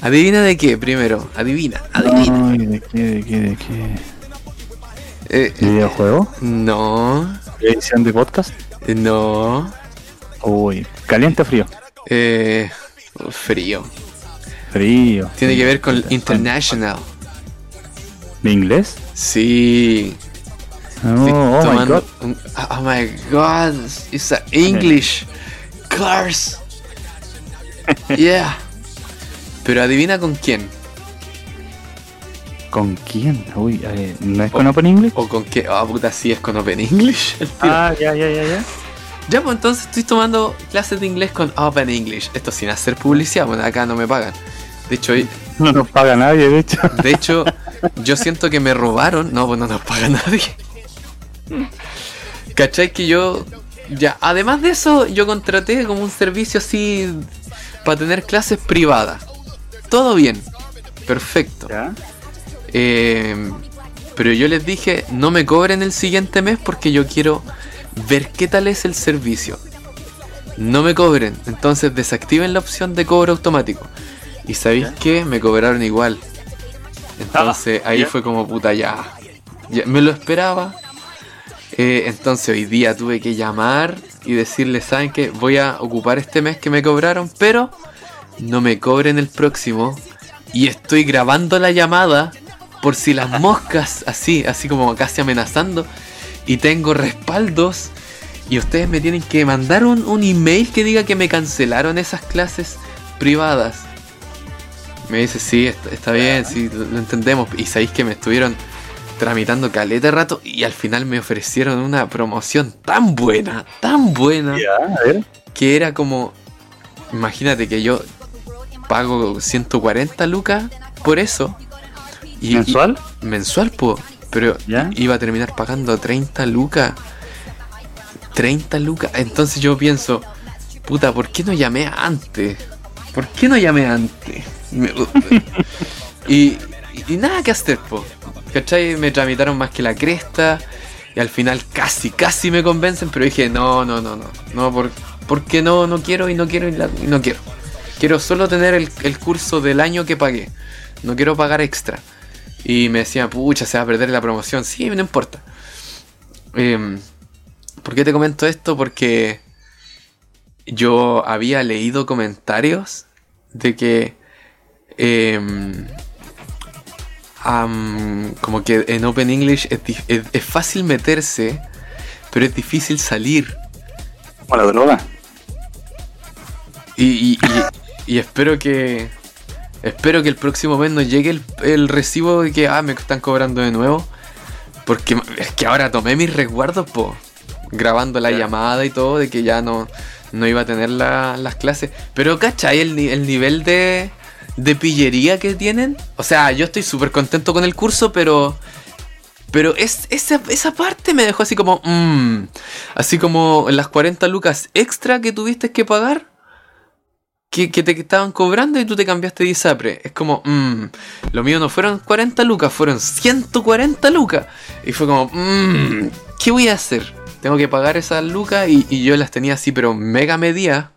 Adivina de qué primero. Adivina, adivina. Ay, ¿de qué, de qué, de qué? Eh, ¿De videojuego? no, ¿Edición de podcast? no. Uy, ¿caliente o frío? Eh, frío. Frío. Tiene que ver con international. ¿De inglés? Sí. Oh, oh my god. un- oh my god. It's a English. Cars. [LAUGHS] Yeah. Pero adivina con quién. ¿Con quién? Uy, eh, ¿no es con Open English? O con qué. Ah, puta, sí es con Open English. Ah, ya, ya, ya, ya. Ya, pues entonces estoy tomando clases de inglés con Open English. Esto sin hacer publicidad, bueno, acá no me pagan. De hecho, [LAUGHS] No nos paga nadie, de hecho. de hecho, [LAUGHS] yo siento que me robaron. No, pues no nos paga nadie. ¿Cachai? Que yo. Ya, además de eso, yo contraté como un servicio así para tener clases privadas. Todo bien. Perfecto. Eh, pero yo les dije, no me cobren el siguiente mes porque yo quiero ver qué tal es el servicio. No me cobren, entonces desactiven la opción de cobro automático. Y sabéis qué, me cobraron igual. Entonces ahí ya. fue como puta ya. ya me lo esperaba. Eh, entonces hoy día tuve que llamar y decirles, ¿saben qué? Voy a ocupar este mes que me cobraron, pero no me cobren el próximo. Y estoy grabando la llamada por si las [LAUGHS] moscas, así, así como casi amenazando. Y tengo respaldos. Y ustedes me tienen que mandar un, un email que diga que me cancelaron esas clases privadas. Me dice, sí, está, está bien, sí, lo, lo entendemos. Y sabéis que me estuvieron tramitando caleta rato y al final me ofrecieron una promoción tan buena, tan buena Ya, a ver. que era como, imagínate que yo pago 140 lucas por eso. Y, ¿Mensual? y- mensual, po. Pero iba a terminar pagando 30 lucas. 30 lucas. Entonces yo pienso, puta, ¿por qué no llamé antes? ¿Por qué no llamé antes? [LAUGHS] Y, y nada que hacer, po. ¿Cachai? Me tramitaron más que la cresta. Y al final casi, casi me convencen, pero dije, no, no, no, no. No, por, porque no, no quiero y no quiero y, la- y no quiero. Quiero solo tener el, el curso del año que pagué. No quiero pagar extra. Y me decían, pucha, se va a perder la promoción. Sí, no importa. Em, ¿Por qué te comento esto? Porque yo había leído comentarios de que em, como que en Open English es, dif- es- es fácil meterse, pero es difícil salir. Como la droga. Y, y- y- y espero que. Espero que el próximo mes nos llegue el, el recibo de que ah, me están cobrando de nuevo. Porque es que ahora tomé mis resguardos, po. Grabando la llamada y todo, de que ya no, no iba a tener la- las clases. Pero, ¿cachai? El, el nivel de, de pillería que tienen. O sea, yo estoy súper contento con el curso, pero. Pero es, esa, esa parte me dejó así como. mm, así como las 40 lucas extra que tuviste que pagar que, te estaban cobrando y tú te cambiaste de ISAPRE. Es como, mmm, lo mío no fueron 40 lucas, fueron 140 lucas. Y fue como, mmm, ¿qué voy a hacer? Tengo que pagar esas lucas y, y yo las tenía así, pero mega media.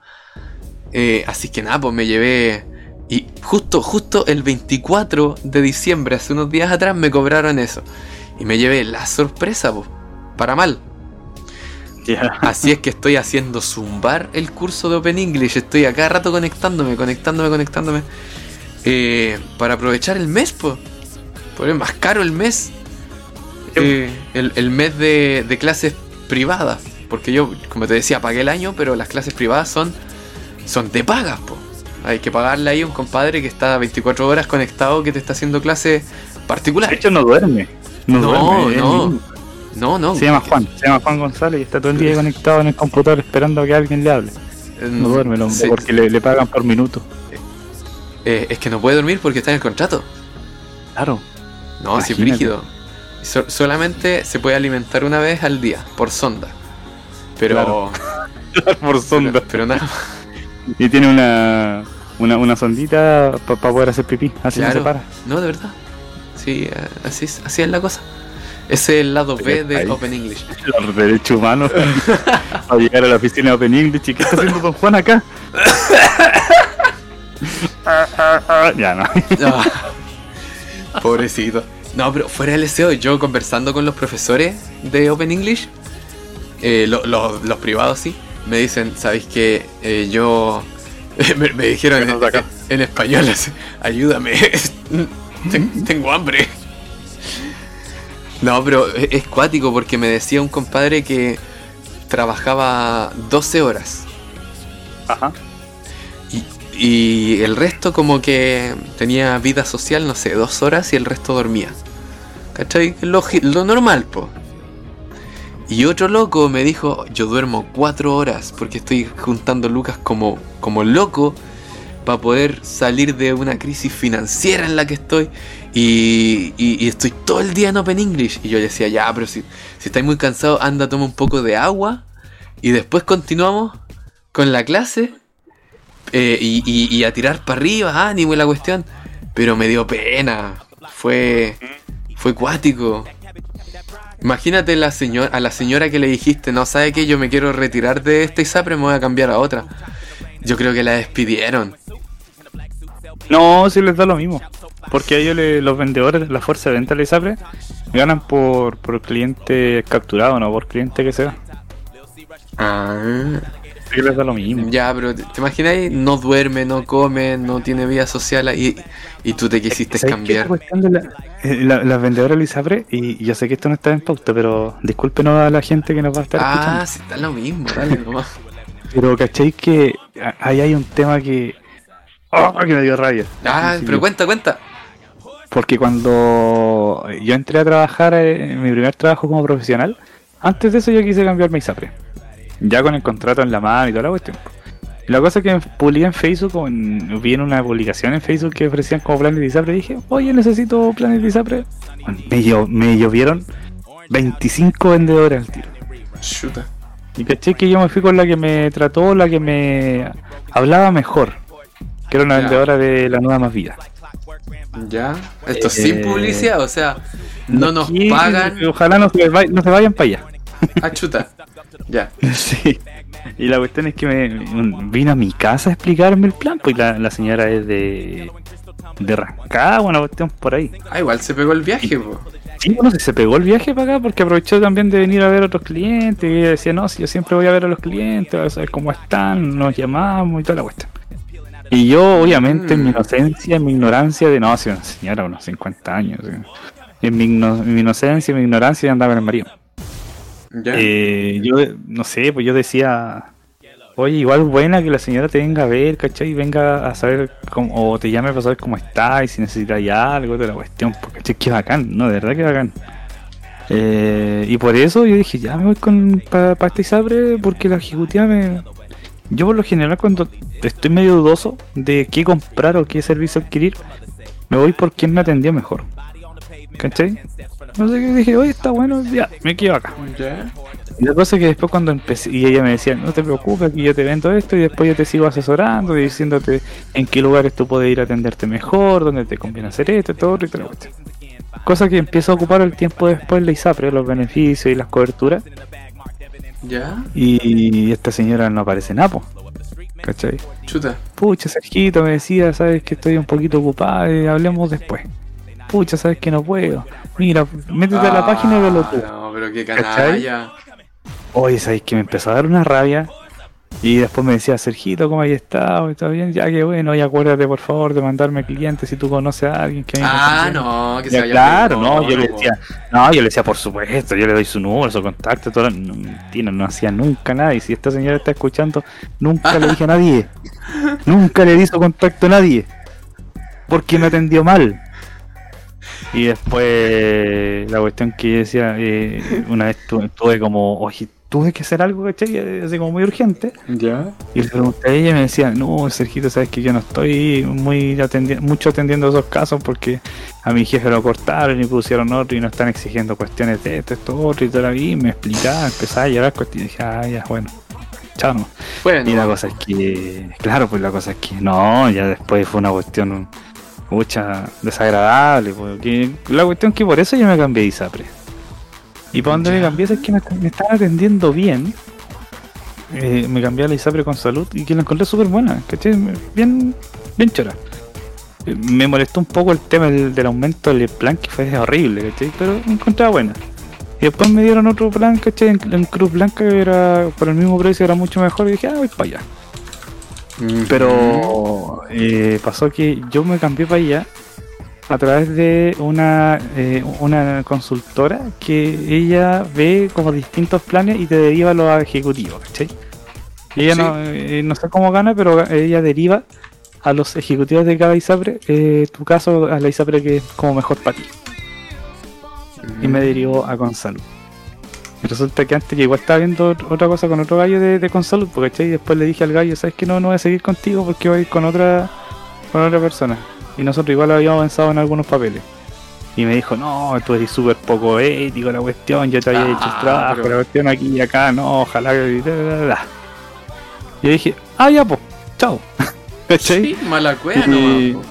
Eh, así que nada, pues me llevé. Y justo, justo el 24 de diciembre, hace unos días atrás, me cobraron eso. Y me llevé la sorpresa, pues, para mal. Así es que estoy haciendo zumbar el curso de Open English. Estoy a cada rato conectándome, conectándome, conectándome. eh, para aprovechar el mes, pues. Porque es más caro el mes. Eh, el, el mes de, de clases privadas. Porque yo, como te decía, pagué el año, pero las clases privadas son, son de pagas, po. Hay que pagarle ahí a un compadre que está 24 horas conectado que te está haciendo clases De particulares. hecho, no duerme. No, No, duerme. no. No, no. Se llama Juan. Se llama Juan González y está todo el día conectado en el computador esperando a que alguien le hable. Eh, No duerme el hombre sí. porque le, le pagan por minuto. Eh, es que no puede dormir porque está en el contrato. Claro. No, sí, brígido. So- solamente se puede alimentar una vez al día, por sonda. Pero. [LAUGHS] [LAUGHS] por Pero, pero nada más. Y tiene una, una, una sondita para poder hacer pipí. Así no se para. No, de verdad. Sí, eh, así es, así es la cosa. Ese es el lado B de. Open English. [LAUGHS] Los derechos humanos. [LAUGHS] a llegar a la oficina de Open English. ¿Y qué está haciendo Don Juan acá? Ah, ah, ah. ya no. Pobrecito. No, pero fuera del SEO, yo conversando con los profesores de Open English, eh, lo- lo- los privados sí, me dicen, ¿sabéis que yo... [LAUGHS] me, me dijeron en, en español, ayúdame, [LAUGHS] ten- tengo hambre. No, pero es, cuático porque me decía un compadre que trabajaba 12 horas Ajá. y, y el resto como que tenía vida social, no sé, dos horas y el resto dormía. ¿Cachai? Lo, lo normal, po. Y otro loco me dijo, yo duermo cuatro horas porque estoy juntando lucas como, como loco para poder salir de una crisis financiera en la que estoy y, y- estoy todo el día en Open English. Y yo le decía, ya, pero si, si estáis muy cansado, anda, toma un poco de agua y después continuamos con la clase eh, y a tirar para arriba, ánimo y la cuestión. Pero me dio pena. Fue. Fue cuático. Imagínate la señora, a la señora que le dijiste, no sabe que yo me quiero retirar de esta ISAPRE, me voy a cambiar a otra. Yo creo que la despidieron. No, sí les da lo mismo. Porque a ellos le- los vendedores, la fuerza de venta de la ISAPRE, ganan por, por cliente capturado, no por cliente que sea. Ah. Sí les da lo mismo. Ya, pero ¿te, te imaginas? No duerme, no come, no tiene vida social y, y tú te quisiste cambiar. La, eh, la- las vendedoras de la ISAPRE, y yo sé que esto no está en pauta, pero discúlpenos a la gente que nos va a estar Ah, escuchando. sí, está lo mismo, dale nomás. [LAUGHS] Pero ¿cacháis que a- ahí hay un tema que... ¡Oh, que me dio rabia! Ah, Sí, pero cuenta, cuenta. Porque cuando yo entré a trabajar eh, en mi primer trabajo como profesional, antes de eso yo quise cambiar mi ISAPRE. Ya con el contrato en la mano y toda la cuestión. La cosa es que publiqué en Facebook, en- vi en una publicación en Facebook que ofrecían como planes de ISAPRE. Dije, oye, necesito planes de ISAPRE. Me, me llovieron 25 vendedores al tiro. Chuta. Y caché que yo me fui con la que me trató, la que me hablaba mejor. Que era una Ya. vendedora de la nueva más vida. Ya. Esto Eh, sin publicidad, o sea, no nos pagan. Ojalá no se, vay- no se vayan para allá. Ah, chuta. Ya. [LAUGHS] Sí. Y la cuestión es que me vino a mi casa a explicarme el plan, pues la, la señora es de de Rancagua, una cuestión por ahí. Ah, igual se pegó el viaje. Sí, no sé, se pegó el viaje para acá porque aprovechó también de venir a ver a otros clientes y ella decía, no, si yo siempre voy a ver a los clientes, a saber cómo están, nos llamamos y toda la cuestión. Y yo, obviamente, en mi Mm. inocencia, en mi ignorancia de, no, si una señora, unos 50 años, en mi inocencia, en mi ignorancia, andaba en el marido. Eh, yo, no sé, pues yo decía, oye, igual buena que la señora te venga a ver, ¿cachai? Y venga a saber cómo, o te llame para saber cómo está y si necesitas algo de la cuestión, porque ¿cachai? Qué bacán, no, de verdad que bacán. Eh, y por eso yo dije, ya me voy con para esta ISAPRE porque la ejecutiva me... Yo por lo general cuando estoy medio dudoso de qué comprar o qué servicio adquirir, me voy por quien me atendió mejor. ¿Cachai? No sé qué dije, oye, está bueno, ya, me quedo acá. Ya. Y la cosa es que después cuando empecé, y ella me decía, no te preocupes, aquí yo te vendo esto y después yo te sigo asesorando y diciéndote en qué lugares tú puedes ir a atenderte mejor, dónde te conviene hacer esto, todo y cuestión. Cosa que empiezo a ocupar el tiempo después la ISAPRE, los beneficios y las coberturas, Ya. y esta señora no aparece napo. ¿Cachai? Chuta. Pucha, Sergito me decía, sabes que estoy un poquito ocupado y hablemos después. Pucha, sabes que no puedo. Mira, métete a la página y velo tú. Ah, No, pero qué canalla. Oye, ¿sabes que me empezó a dar una rabia? Y después me decía, Sergito, ¿cómo hay estado? ¿Está bien? Ya que bueno, y acuérdate por favor de mandarme clientes si tú conoces a alguien que a Ah, conviene". no, que se Ya, vaya claro, no, yo le decía, no, yo le decía, por supuesto, yo le doy su número, su contacto, todo, no, mentira, no hacía nunca nada, y si esta señora está escuchando, nunca le dije a nadie, [LAUGHS] nunca le di su contacto a nadie, porque me atendió mal. Y después, la cuestión que yo decía, eh, una vez tuve, tuve como, oye, tuve que hacer algo, ¿cachai? Así como muy urgente. Ya. Y le pregunté a ella y me decía, no, Sergito, sabes que yo no estoy muy atendi mucho atendiendo esos casos porque a mi jefe lo cortaron y pusieron otro y no están exigiendo cuestiones de esto, esto, otro y la vida. Y me explicaba, empezaba a llorar cuestiones y dije, ah, ya, bueno, chao. no". Bueno. Y la cosa es que, claro, pues la cosa es que no, ya después fue una cuestión mucha desagradable, porque la cuestión es que por eso yo me cambié de ISAPRE. Y para donde me cambié es que me, me estaban atendiendo bien. Eh, me cambié a la ISAPRE con salud y que la encontré súper buena, ¿cachai? Bien, bien chora. Eh, Me molestó un poco el tema del, del aumento del plan, que fue horrible, ¿cachai? Pero me encontraba buena. Y después me dieron otro plan, ¿cachai? En, en Cruz Blanca, que era por el mismo precio, era mucho mejor. Y dije, ah, voy para allá. Pero eh, pasó que yo me cambié para allá a través de una, eh, una consultora que ella ve como distintos planes y te deriva a los ejecutivos, ¿cachai? Y Ella Sí. no, eh, no sé cómo gana, pero ella deriva a los ejecutivos de cada ISAPRE, eh, tu caso a la ISAPRE que es como mejor para ti. Y me derivó a Consalud. Y resulta que antes yo igual estaba viendo ot- otra cosa con otro gallo de, de Consalud, porque ¿cachai? Y después le dije al gallo, ¿sabes que no, no voy a seguir contigo porque voy a ir con otra, con otra persona? Y nosotros igual habíamos avanzado en algunos papeles. Y me dijo, no, tú eres súper poco ético la cuestión, yo te había hecho Ah, el trabajo, pero- la cuestión aquí y acá, no, ojalá que... da, da, da, da". Y yo dije, ah, ya, pues, chao. [LAUGHS] ¿Cachai? Sí, mala cueva Y- po.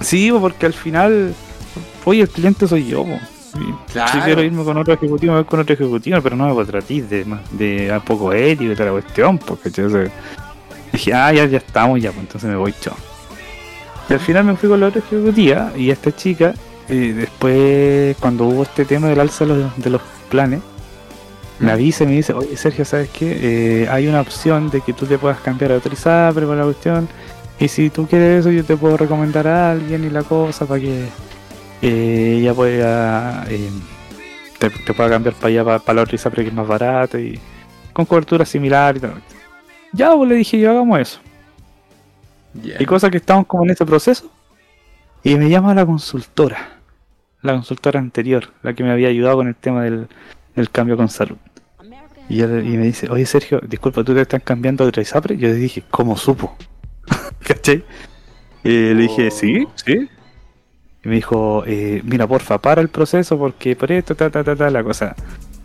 Sí, po, porque al final, oye, el cliente soy yo. po. Y Claro. Si quiero irme con otro ejecutivo, voy con otro ejecutivo, pero no me contratís de, de a poco ético y toda la cuestión, porque yo sé- dije, ah, ya, ya estamos, ya, pues entonces me voy, chao. Y al final me fui con la otra ejecutiva y esta chica, eh, después, cuando hubo este tema del alza de los, de los planes, me Mm. avisa y me dice, oye Sergio, ¿sabes qué? Eh, hay una opción de que tú te puedas cambiar a otra ISAPRE por la cuestión. Y si tú quieres eso, yo te puedo recomendar a alguien y la cosa para que eh, ella pueda eh, te, te pueda cambiar para allá, para, la otra ISAPRE que es más barato y con cobertura similar y tal. Ya, pues le dije yo, hagamos eso. Y cosa que estamos como en ese proceso. Y me llama la consultora. La consultora anterior, la que me había ayudado con el tema del, del cambio con salud. Y, él- y me dice, oye Sergio, disculpa, ¿tú te estás cambiando otra ISAPRE? Yo le dije, ¿cómo supo? [LAUGHS] ¿Cachai? Y le dije, Oh. sí, sí. Y me dijo, eh, mira, porfa, para el proceso porque por esto, ta, ta, ta, ta, la cosa.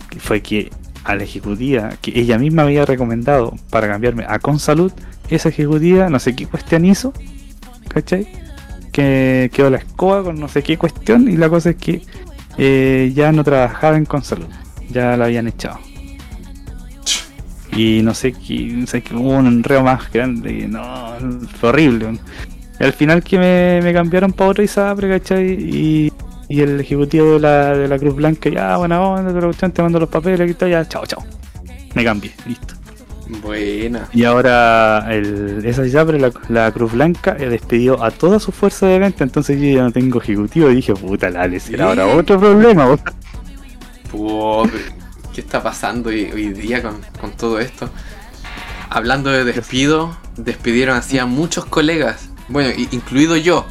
que Fue que a la ejecutiva, que ella misma había recomendado para cambiarme a Consalud, esa ejecutiva, no sé qué cuestión hizo, ¿cachai? Que quedó la escoba con no sé qué cuestión y la cosa es que eh, ya no trabajaba en Consalud, ya la habían echado. Y no sé qué, no sé qué, hubo un enredo más grande, no, fue horrible. Y al final que me, me cambiaron para otra ISAPRE, ¿cachai? Y, y el ejecutivo de la, de la Cruz Blanca, ya, buena onda, cuestión, te mando los papeles, y tal, ya, chao, chao. Me cambié, listo. Buena. Y ahora el, esa ISAPRE, la, la Cruz Blanca, eh, despidió a toda su fuerza de venta, entonces yo ya no tengo ejecutivo y dije, puta, la será ahora otro problema. po. Puh, pero, ¿Qué está pasando hoy, hoy día con, con todo esto? Hablando de despido, despidieron así a muchos colegas. Bueno, incluido yo.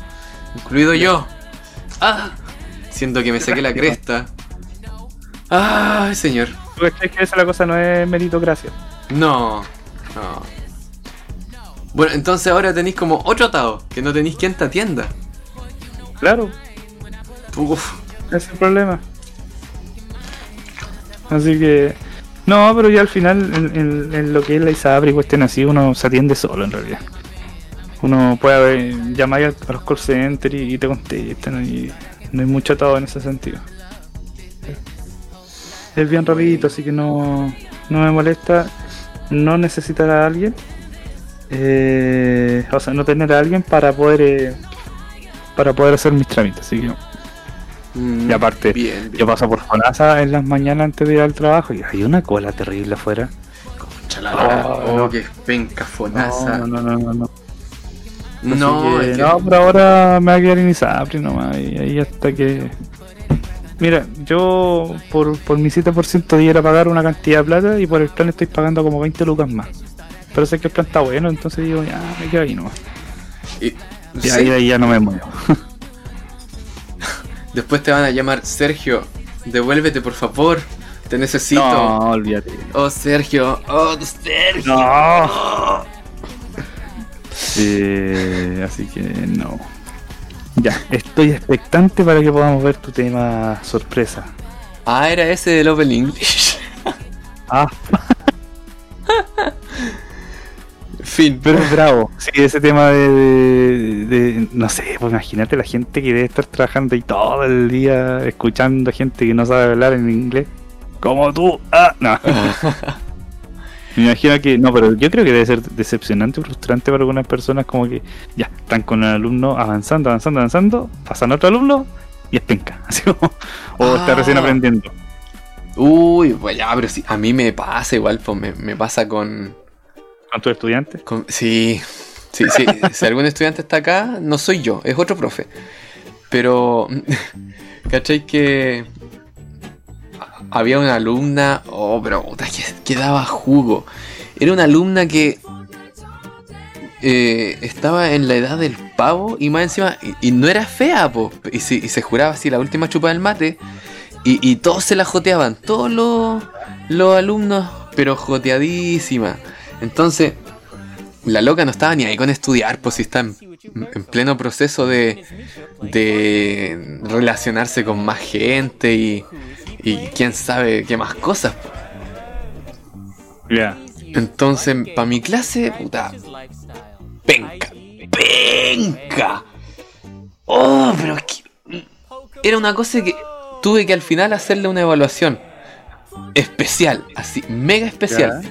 Incluido yo. Ah, siento que me saqué la [LAUGHS] cresta. Ay, señor. ¿Tú cachai que esa la cosa no es meritocracia? No, no. Bueno, entonces ahora tenéis como otro atado, que no tenéis quien te atienda. Claro, Uf, ese es el problema. Así que. No, pero ya al final, en, en- en lo que es la ISAPRE y cuestión así, uno se atiende solo en realidad. Uno puede haber- llamar a los call centers y, y te contestan y no hay mucho atado en ese sentido. Es bien rapidito, así que no, no me molesta no necesitar a alguien. eh, o sea, no tener a alguien para poder eh, para poder hacer mis trámites, así que mm, Y aparte, bien, bien. yo paso por Fonasa en las mañanas antes de ir al trabajo y hay una cola terrible afuera. Chalala. Oh, Oh, no. qué penca fonaza. No, no, no, no, no. No, que, no, por ahora me va a quedar en Isapri nomás y ahí hasta que... Mira, yo por, por mi 7% de ir a pagar una cantidad de plata y por el plan estoy pagando como 20 lucas más. Pero sé que el plan está bueno, entonces digo, ya, me quedo ahí nomás. y- Y sí, ahí, ahí ya no me muevo. [LAUGHS] Después te van a llamar Sergio, devuélvete por favor, te necesito. No, olvídate. Oh Sergio, oh Sergio. No. Eh, así que no. Ya, estoy expectante para que podamos ver tu tema sorpresa. Ah, era ese del Open English. Ah, fin. pero es bravo. Sí, ese tema de, de- de- no sé, pues imagínate la gente que debe estar trabajando ahí todo el día escuchando gente que no sabe hablar en inglés. como tú. Ah, no. [LAUGHS] Me imagino que, no, pero yo creo que debe ser decepcionante, frustrante para algunas personas, como que ya están con el alumno avanzando, avanzando, avanzando, pasan a otro alumno y es penca, [LAUGHS] así como, o está Ah. recién aprendiendo. Uy, pues ya, pero sí, a mí me pasa igual, pues me, me pasa con, ¿Con tus estudiantes? con- Sí, sí, sí. [LAUGHS] si algún estudiante está acá, no soy yo, es otro profe. Pero, [LAUGHS] ¿cachai que había una alumna, oh, pero puta, que, que daba jugo. Era una alumna que eh, estaba en la edad del pavo y más encima, y, no era fea, y, y se juraba así la última chupa del mate, y, todos se la joteaban, todos los, alumnos, pero joteadísima. Entonces, la loca no estaba ni ahí con estudiar, pues si está en, en pleno proceso de, de relacionarse con más gente y, y quién sabe qué más cosas. Ya. Entonces, para mi clase, puta, penca, penca. Oh, pero es que era una cosa que tuve que al final hacerle una evaluación especial, así, mega especial.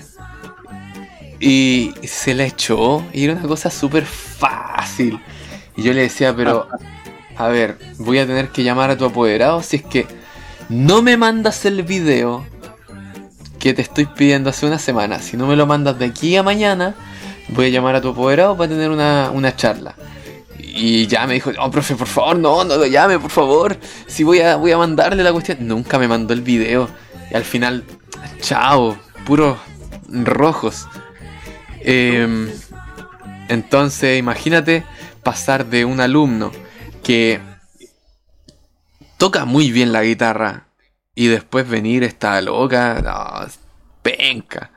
Y se la echó y era una cosa súper fácil. Y yo le decía, pero, a ver, voy a tener que llamar a tu apoderado si es que no me mandas el video que te estoy pidiendo hace una semana. Si no me lo mandas de aquí a mañana, voy a llamar a tu apoderado para tener una, una charla. Y ya me dijo, no, profe, por favor, no, no lo llame, por favor. Si voy a, voy a mandarle la cuestión. Nunca me mandó el video. Y al final, chao, puros rojos. Em, entonces, imagínate pasar de un alumno que toca muy bien la guitarra y después venir esta loca, no, penca.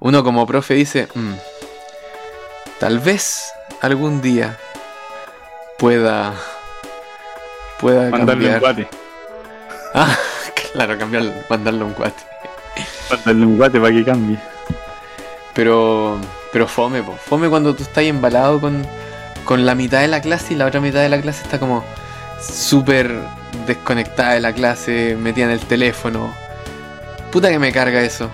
Uno como profe dice, "Mm, tal vez algún día pueda pueda Mandarle un cambiar. guate. [LAUGHS] Ah, claro, cambiar, mandarle un cuate. Mandarle un guate para que cambie. Pero pero fome, po. fome cuando tú estás embalado con con la mitad de la clase y la otra mitad de la clase está como súper desconectada de la clase, metida en el teléfono. Puta que me carga eso.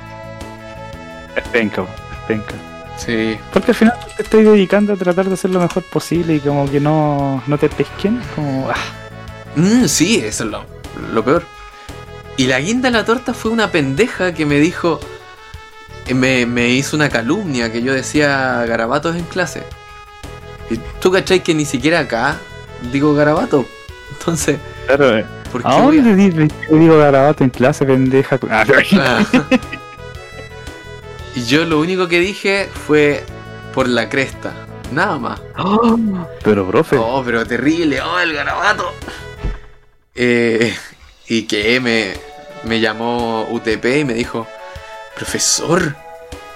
Es penca, es penca. Sí. Porque al final te estás dedicando a tratar de hacer lo mejor posible y como que no, no te pesquen, como... ah, Mm, sí, eso es lo, lo peor. Y la guinda de la torta fue una pendeja que me dijo. eh, Me, me hizo una calumnia que yo decía garabatos en clase. Y tú cachai que ni siquiera acá digo garabato. Entonces, claro, eh. ¿por qué ¿A dónde digo garabato en clase, pendeja? [LAUGHS] Ah, Ah. y yo lo único que dije fue por la cresta. Nada más. [GASPS] Pero, profe, Oh, pero terrible, oh, el garabato. Eh, y que me, me llamó UTP y me dijo, profesor,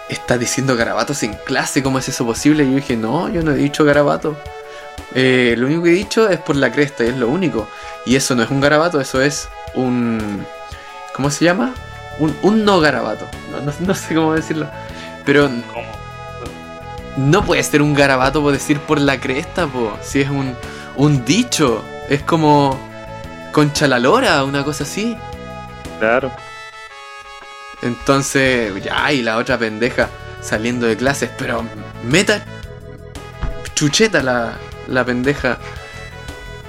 está diciendo garabatos en clase, ¿cómo es eso posible? Y yo dije, no, yo no he dicho garabato. Eh, lo único que he dicho es por la cresta, y es lo único. Y eso no es un garabato, eso es un... ¿Cómo se llama? Un, un no garabato. No, no- no sé cómo decirlo. Pero no puede ser un garabato por decir por la cresta, po. Si es un, un dicho. Es como concha la lora, una cosa así. claro. Entonces, ya, y la otra pendeja saliendo de clases, pero meta chucheta la, la pendeja.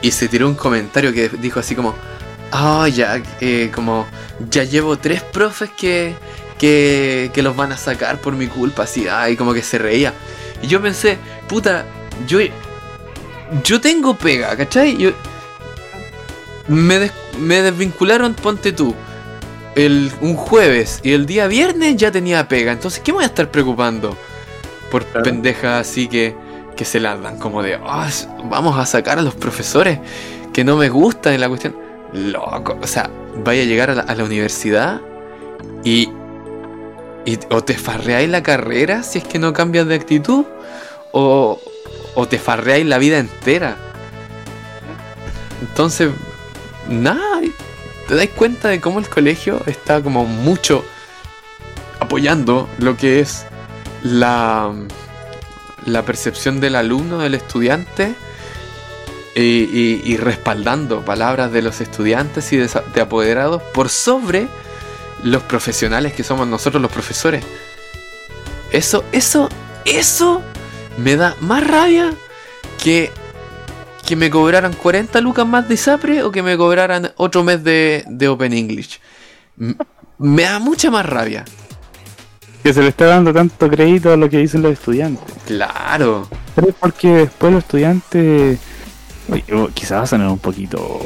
Y se tiró un comentario que dijo así como, ah, ya, eh, como, ya llevo tres profes que, que, que los van a sacar por mi culpa, así, ay, como que se reía. Y yo pensé, puta, yo, yo tengo pega, ¿cachai? Yo, me, des- me desvincularon, ponte tú, el, un jueves y el día viernes ya tenía pega. Entonces, ¿qué me voy a estar preocupando? Por Claro. pendejas así que, que se las dan como de, "Ah, vamos a sacar a los profesores que no me gustan en la cuestión. Loco, o sea, vaya a llegar a la, universidad y, y o te farreáis la carrera si es que no cambias de actitud o, o te farreáis la vida entera. Entonces, nada, te dais cuenta de cómo el colegio está como mucho apoyando lo que es la, la percepción del alumno, del estudiante, y, respaldando palabras de los estudiantes y de, apoderados por sobre los profesionales que somos nosotros los profesores. Eso, eso, eso me da más rabia que que me cobraran 40 lucas más de ISAPRE o que me cobraran otro mes de, de Open English. Me da mucha más rabia. Que se le está dando tanto crédito a lo que dicen los estudiantes. Claro. Pero es porque después los estudiantes. Oye, quizás va a sonar un poquito.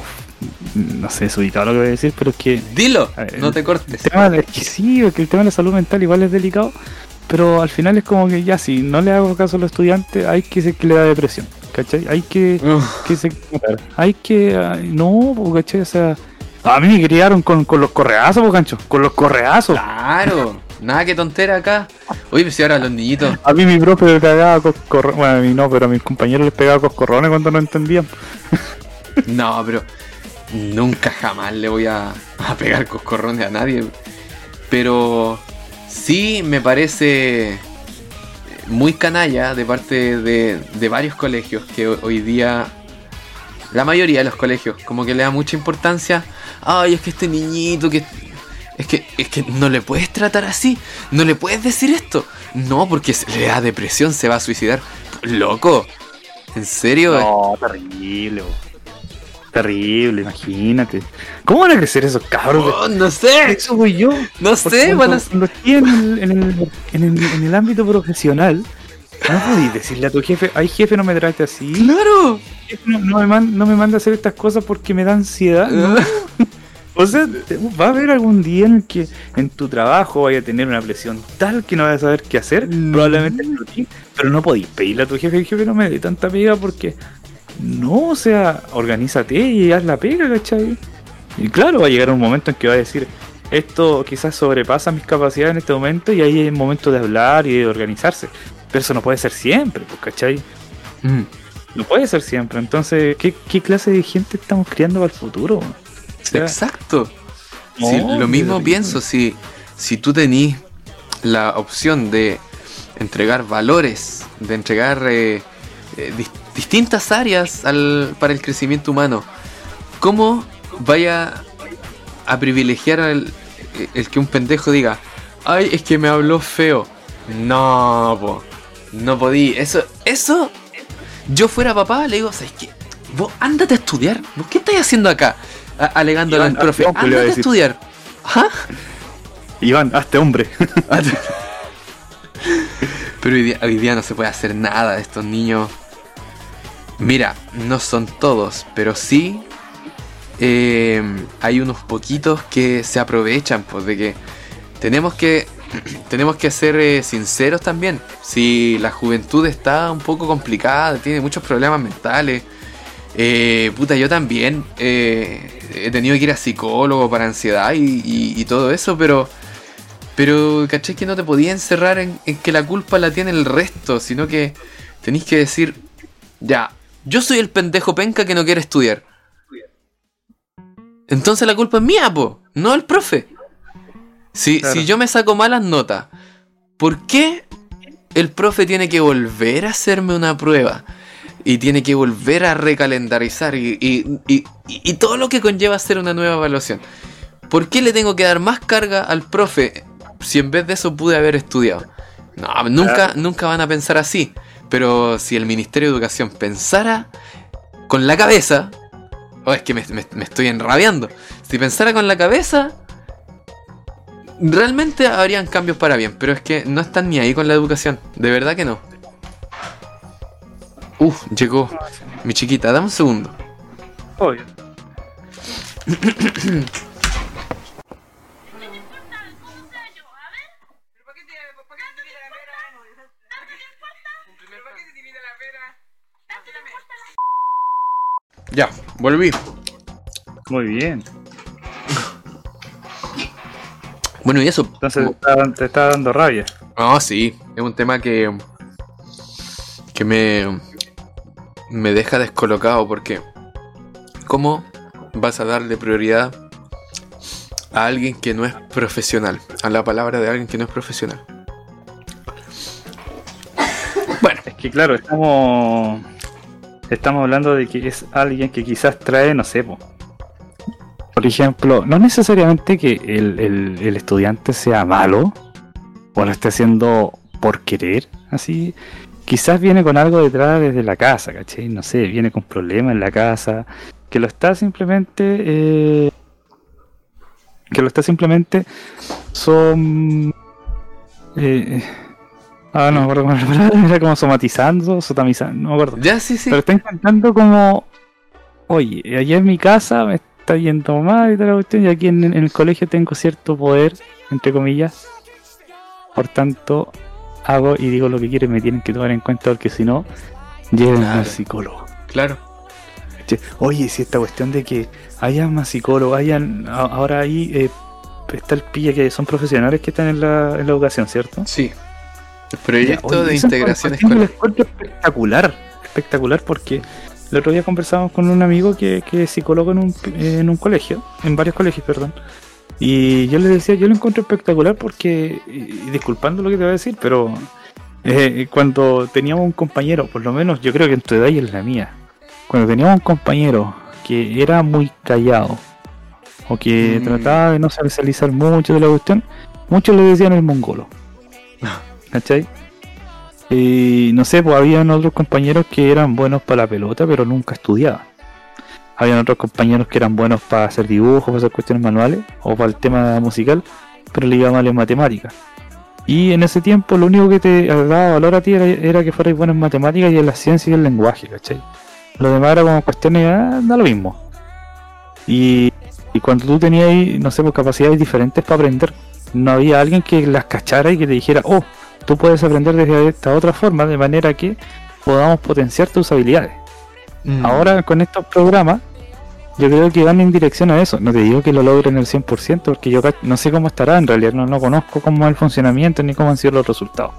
No sé, desubicado lo que voy a decir, pero es que. Dilo, ver, no te El cortes. tema es que sí, porque el tema de la salud mental igual es delicado. Pero al final es como que ya, si no le hago caso a los estudiantes, hay que ser que le da depresión. ¿Cachai? Hay que. Uf, que se Hay que. no, ¿cachai? O sea. A mí me criaron con, con los correazos, cancho. Con los correazos. claro. Nada que tontera acá. Oye, pues si ahora los niñitos. A mí mi profe me pegaba coscorrones. Bueno, a mí no, pero a mis compañeros les pegaba coscorrones cuando no entendían. [LAUGHS] No, pero nunca jamás le voy a, a pegar coscorrones a nadie. Pero sí me parece muy canalla de parte de, de varios colegios que ho- hoy día, la mayoría de los colegios, como que le da mucha importancia. Ay, es que este niñito que... Es que, es que no le puedes tratar así, no le puedes decir esto. No, porque se le da depresión, se va a suicidar. Loco, ¿en serio? No, terrible. Terrible, imagínate. ¿Cómo van a crecer esos cabros? Oh, no sé. Eso voy yo. No sé, van a... cuando estoy en el, en, el, en, el, en el ámbito profesional, no podéis decirle a tu jefe, ay jefe, no me trate así. ¡Claro! No, no me man- no me manda a hacer estas cosas porque me da ansiedad. No. O sea, va a haber algún día en el que en tu trabajo vaya a tener una presión tal que no vas a saber qué hacer, Mm. probablemente pero no podéis pedirle a tu jefe, jefe, no me dé tanta pega porque no, o sea, organízate y haz la pega, ¿cachai? Y claro, va a llegar un momento en que va a decir, esto quizás sobrepasa mis capacidades en este momento y ahí es el momento de hablar y de organizarse. Pero eso no puede ser siempre, pues, ¿cachai? Mm, No puede ser siempre. Entonces, ¿qué, qué clase de gente estamos criando para el futuro? Exacto. Sí, lo mismo pienso, si, si tú tenís la opción de entregar valores, de entregar eh, eh, dis- distintas áreas al- para el crecimiento humano, ¿cómo vaya a privilegiar al, el que un pendejo diga, ay, es que me habló feo? No, po, no podí. Eso, eso, yo fuera papá, le digo, ¿sabes qué? Vos ándate a estudiar. ¿Vos qué estáis haciendo acá? Alegándole al profe, hombre, iba a ándate a decir. estudiar. ¿Ah? Iván, hazte hombre. [LAUGHS] Pero hoy día, hoy día no se puede hacer nada de estos niños. Mira, no son todos, pero sí eh, hay unos poquitos que se aprovechan, pues, de que tenemos que [CLEARS THROAT] tenemos que ser eh, sinceros también. Si la juventud está un poco complicada, tiene muchos problemas mentales. Eh, puta, yo también eh, he tenido que ir a psicólogo para ansiedad y, y- y todo eso, pero pero, ¿cachai? Que no te podías encerrar en, en que la culpa la tiene el resto, sino que tenéis que decir, ya, yo soy el pendejo penca que no quiere estudiar. Entonces la culpa es mía, po, no el profe. Si, Claro. si yo me saco malas notas, ¿por qué el profe tiene que volver a hacerme una prueba? Y tiene que volver a recalendarizar y, y- y- todo lo que conlleva hacer una nueva evaluación. ¿Por qué le tengo que dar más carga al profe si en vez de eso pude haber estudiado? No, nunca, Claro. nunca van a pensar así. Pero si el Ministerio de Educación pensara con la cabeza, oh, es que me, me- me estoy enrabiando. Si pensara con la cabeza, realmente habrían cambios para bien. Pero es que no están ni ahí con la educación. De verdad que no. Uf, llegó mi chiquita. Dame un segundo. Obvio. Ya, volví. Muy bien. Bueno, y eso. Entonces te está, te está dando rabia. Ah, sí. Es un tema que. que me. Me deja descolocado porque. ¿Cómo vas a darle prioridad a alguien que no es profesional? A la palabra de alguien que no es profesional. Bueno, Es que claro, estamos estamos hablando de que es alguien que quizás trae, no sé, po. por ejemplo, no necesariamente que el, el- el estudiante sea malo o lo esté haciendo por querer, así. Quizás viene con algo detrás desde la casa, ¿cachai? No sé, viene con problemas en la casa, que lo está simplemente. eh, que lo está simplemente. Son. eh, ah, no me acuerdo cómo era la palabra, [LAUGHS] era como somatizando, sotamizando, no me acuerdo. Ya, sí, sí. Pero está intentando como, oye, allá en mi casa me está yendo mal y toda la cuestión, y aquí en, en el colegio tengo cierto poder, entre comillas. Por tanto, hago y digo lo que quieren, me tienen que tomar en cuenta porque si no, lleven Claro. al psicólogo. Claro. Oye, si esta cuestión de que haya más psicólogos, hayan, ahora ahí eh, está el pilla que son profesionales que están en la, en la educación, ¿cierto? Sí. El proyecto Oye, de integración escolar. encuentro espectacular, espectacular porque el otro día conversamos con un amigo que, que es psicólogo en un, en un colegio, en varios colegios, perdón. Y yo le decía, yo lo encuentro espectacular porque, y y disculpando lo que te voy a decir, pero eh, cuando teníamos un compañero, por lo menos yo creo que en tu edad y en la mía, cuando teníamos un compañero que era muy callado o que Mm. trataba de no socializar mucho de la cuestión, muchos le decían el mongolo. [LAUGHS] ¿Cachai? Y no sé, pues habían otros compañeros que eran buenos para la pelota, pero nunca estudiaban. Habían otros compañeros que eran buenos para hacer dibujos, para hacer cuestiones manuales o para el tema musical, pero le iba mal en matemáticas. Y en ese tiempo lo único que te daba valor a ti era, era que fueras bueno en matemáticas y en la ciencia y el lenguaje, ¿cachai? Lo demás era como cuestiones, ah, da lo mismo. Y, y cuando tú tenías, no sé, pues capacidades diferentes para aprender, no había alguien que las cachara y que te dijera, oh, tú puedes aprender desde esta otra forma, de manera que podamos potenciar tus habilidades. Mm. Ahora con estos programas, yo creo que van en dirección a eso. No te digo que lo logren el 100%, porque yo no sé cómo estará en realidad, no, no conozco cómo es el funcionamiento ni cómo han sido los resultados.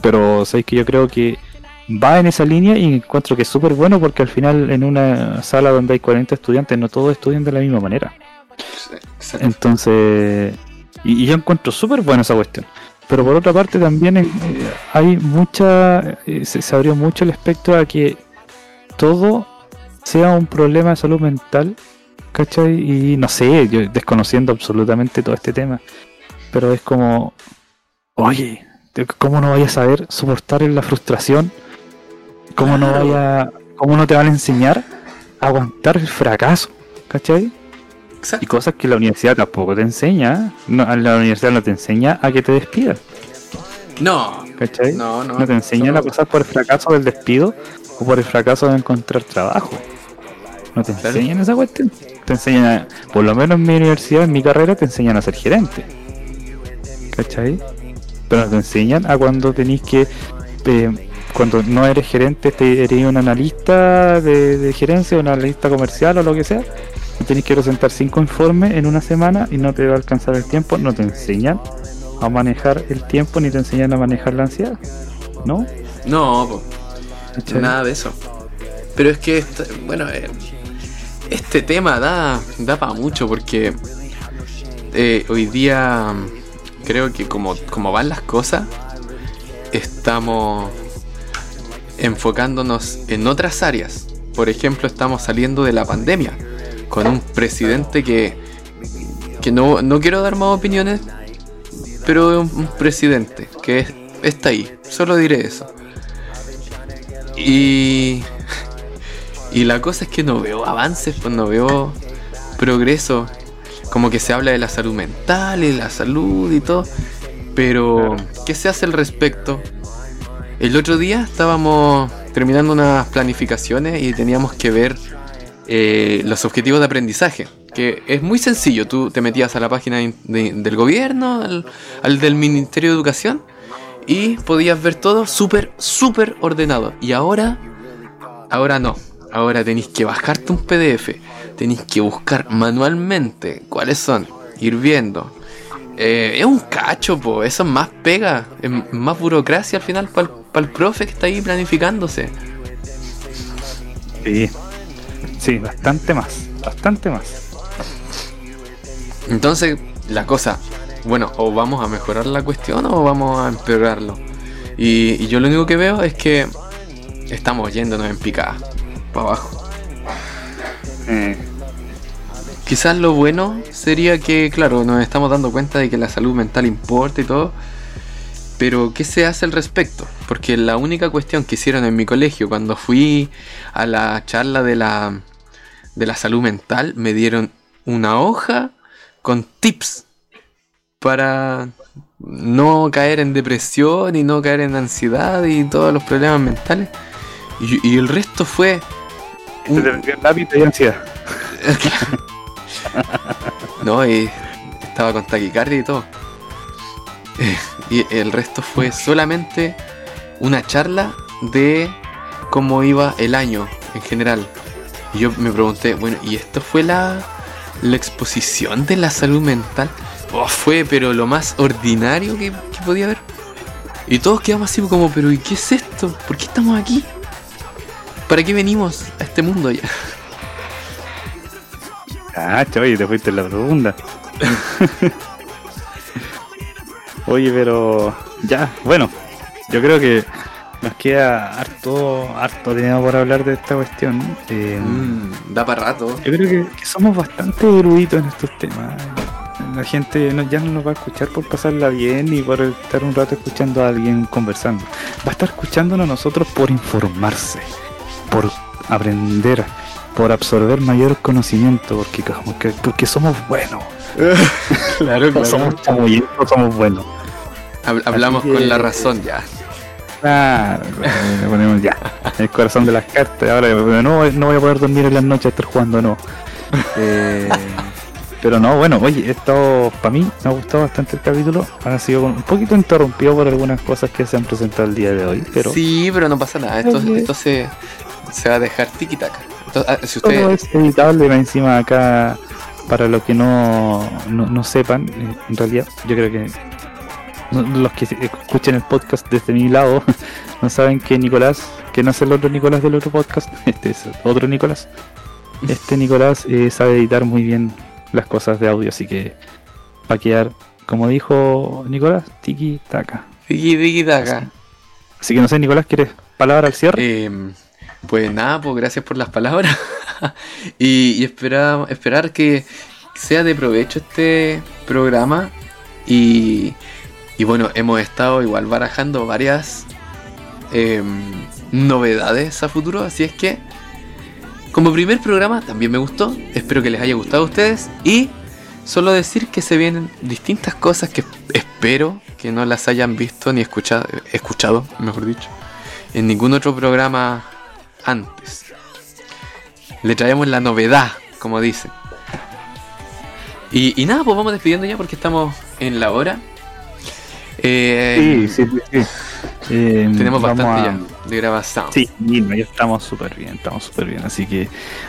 Pero sabéis que yo creo que va en esa línea y encuentro que es súper bueno porque al final en una sala donde hay 40 estudiantes no todos estudian de la misma manera. Entonces, y, y yo encuentro súper buena esa cuestión. Pero por otra parte también eh, hay mucha, eh, se, se abrió mucho el espectro a que todo sea un problema de salud mental, ¿cachai? Y no sé, yo desconociendo absolutamente todo este tema, pero es como, oye, ¿cómo no vayas a saber soportar la frustración? ¿Cómo no vaya, cómo no te van a enseñar a aguantar el fracaso? ¿Cachai? Y cosas que la universidad tampoco te enseña. ¿eh? No, la universidad no te enseña a que te despidas, No, ¿cachai? no, no. No te enseñan a pasar por el fracaso del despido o por el fracaso de encontrar trabajo. No te Claro. enseñan esa cuestión. Te enseñan, a- por lo menos en mi universidad, en mi carrera, te enseñan a ser gerente. ¿Cachai? Pero no te enseñan a cuando tenéis que. eh, cuando no eres gerente, te, eres un analista de, de gerencia, un analista comercial o lo que sea, y tenés que presentar cinco informes en una semana y no te va a alcanzar el tiempo. No te enseñan a manejar el tiempo ni te enseñan a manejar la ansiedad. ¿No? No, po, Nada de eso. Pero es que, bueno, eh, este tema da, da para mucho porque eh, hoy día creo que como, como van las cosas, estamos enfocándonos en otras áreas. Por ejemplo, estamos saliendo de la pandemia con un presidente que, que no, no quiero dar más opiniones, pero un, presidente que es- está ahí, solo diré eso. Y, y la cosa es que no veo avances, pues no veo progreso. Como que se habla de la salud mental y la salud y todo. Pero, ¿qué se hace al respecto? El otro día estábamos terminando unas planificaciones y teníamos que ver eh, los objetivos de aprendizaje. Que es muy sencillo, tú te metías a la página de- de- del gobierno, al, al del Ministerio de Educación, y podías ver todo súper, súper ordenado. Y ahora, ahora no. Ahora tenéis que bajarte un PDF, tenéis que buscar manualmente cuáles son, ir viendo. Eh, es un cacho, po. eso es más pega, es más burocracia al final para el profe que está ahí planificándose. Sí. Sí, bastante más. Bastante más. Entonces, la cosa, bueno, o vamos a mejorar la cuestión o vamos a empeorarlo. Y, y yo lo único que veo es que estamos yéndonos en picada, para abajo. Quizás lo bueno sería que, claro, nos estamos dando cuenta de que la salud mental importa y todo. Pero, ¿qué se hace al respecto? Porque la única cuestión que hicieron en mi colegio cuando fui a la charla de la, de la salud mental, me dieron una hoja con tips para no caer en depresión y no caer en ansiedad y todos los problemas mentales. Y, y el resto fue... Se te ansiedad. [LAUGHS] no, y estaba con taquicardia y todo. [LAUGHS] Y el resto fue solamente una charla de cómo iba el año en general. Y yo me pregunté, bueno, ¿y esto fue la, la exposición de la salud mental? Oh, fue, pero lo más ordinario que, que podía haber. Y todos quedamos así como, pero ¿y qué es esto? ¿Por qué estamos aquí? ¿Para qué venimos a este mundo ya? Ah, oye, te fuiste en la profunda. Oye, pero ya, bueno, yo creo que nos queda harto, harto dinero por hablar de esta cuestión. Eh, Mm, da para rato. Yo creo que, que somos bastante eruditos en estos temas. La gente no- ya no nos va a escuchar por pasarla bien y por estar un rato escuchando a alguien conversando. Va a estar escuchándonos a nosotros por informarse, por aprender, por absorber mayor conocimiento, porque, porque somos buenos. [LAUGHS] Claro, No somos chamullentos, somos buenos. Hab- hablamos que- con la razón ya. Claro, le ponemos ya. El corazón de las cartas. Ahora no, no voy a poder dormir en las noches estar jugando, no. Eh, [LAUGHS] pero no, bueno, oye, esto para mí me ha gustado bastante el capítulo. Ha sido un poquito interrumpido por algunas cosas que se han presentado el día de hoy, pero Sí, pero no pasa nada. Esto, se, se va a dejar tiki-taka. Ah, si todo usted. es editable encima acá. Para los que no, no, no sepan, eh, en realidad, yo creo que los que escuchen el podcast desde mi lado [LAUGHS] no saben que Nicolás, que no es el otro Nicolás del otro podcast, [LAUGHS] este es otro Nicolás. Este [LAUGHS] Nicolás eh, sabe editar muy bien las cosas de audio, así que va a quedar, como dijo Nicolás, tiki taka. Tiki tiki-taka. Así que no sé, Nicolás, ¿quieres palabra al cierre? Eh, pues nada, pues gracias por las palabras. [LAUGHS] y y espera- esperar que sea de provecho este programa. Y, y bueno, hemos estado igual barajando varias em, novedades a futuro. Así es que, como primer programa, también me gustó. Espero que les haya gustado a ustedes. Y solo decir que se vienen distintas cosas que espero que no las hayan visto ni escuchado, escuchado mejor dicho, en ningún otro programa antes. Le traemos la novedad, como dicen. Y, y nada, pues vamos despidiendo ya porque estamos en la hora. Eh, sí, sí, sí. Eh, Tenemos bastante a- ya de grabación. Sí, no, ya estamos súper bien, estamos súper bien. Así que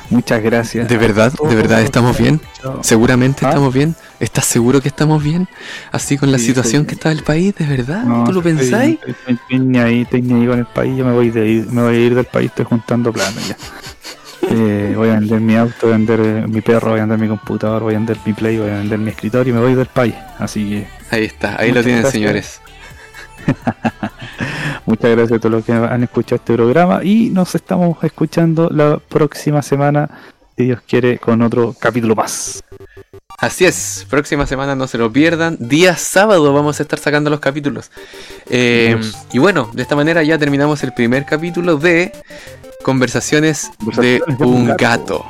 muchas gracias. ¿De verdad? ¿De verdad estamos bien? ¿Seguramente ¿Ah? estamos bien? ¿Estás seguro que estamos bien? Así con la Sí, situación sí. que está el país, ¿de verdad? No, ¿Tú lo estoy- pensáis? Estoy, ahí, estoy ni ahí con el país. Yo me voy, de ir, me voy a ir del país, estoy juntando plata ya. Eh, voy a vender mi auto, voy a vender eh, mi perro, voy a vender mi computador, voy a vender mi play, voy a vender mi escritorio y me voy del país. Así que Ahí está, ahí lo tienen, gracias. señores. [LAUGHS] muchas gracias a todos los que han escuchado este programa y nos estamos escuchando la próxima semana, si Dios quiere, con otro capítulo más. Así es, próxima semana no se lo pierdan. Día sábado vamos a estar sacando los capítulos. Eh, y bueno, de esta manera ya terminamos el primer capítulo de Conversaciones, de Conversaciones de un un gato.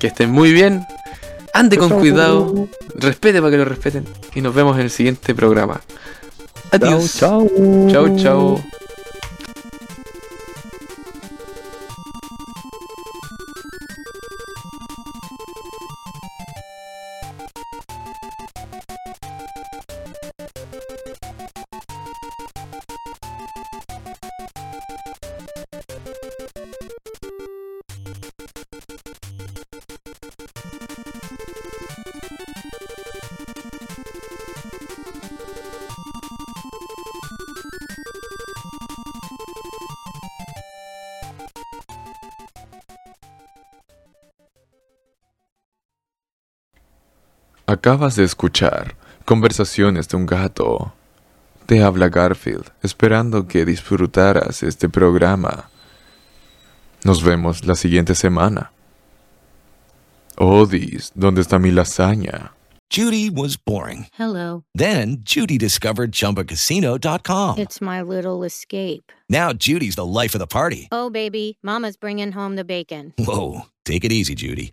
Que estén muy bien, ande con cuidado, respete para que lo respeten. Y nos vemos en el siguiente programa. Adiós. Chao, Chau, chao. chau. Acabas de escuchar Conversaciones de un gato. Te habla Garfield, esperando que disfrutaras este programa. Nos vemos la siguiente semana. Odis, ¿dónde está mi lasaña? Judy was boring. Hello. Then Judy discovered ChumbaCasino.com. It's my little escape. Now Judy's the life of the party. Oh, baby, Mama's bringing home the bacon. Whoa, take it easy, Judy.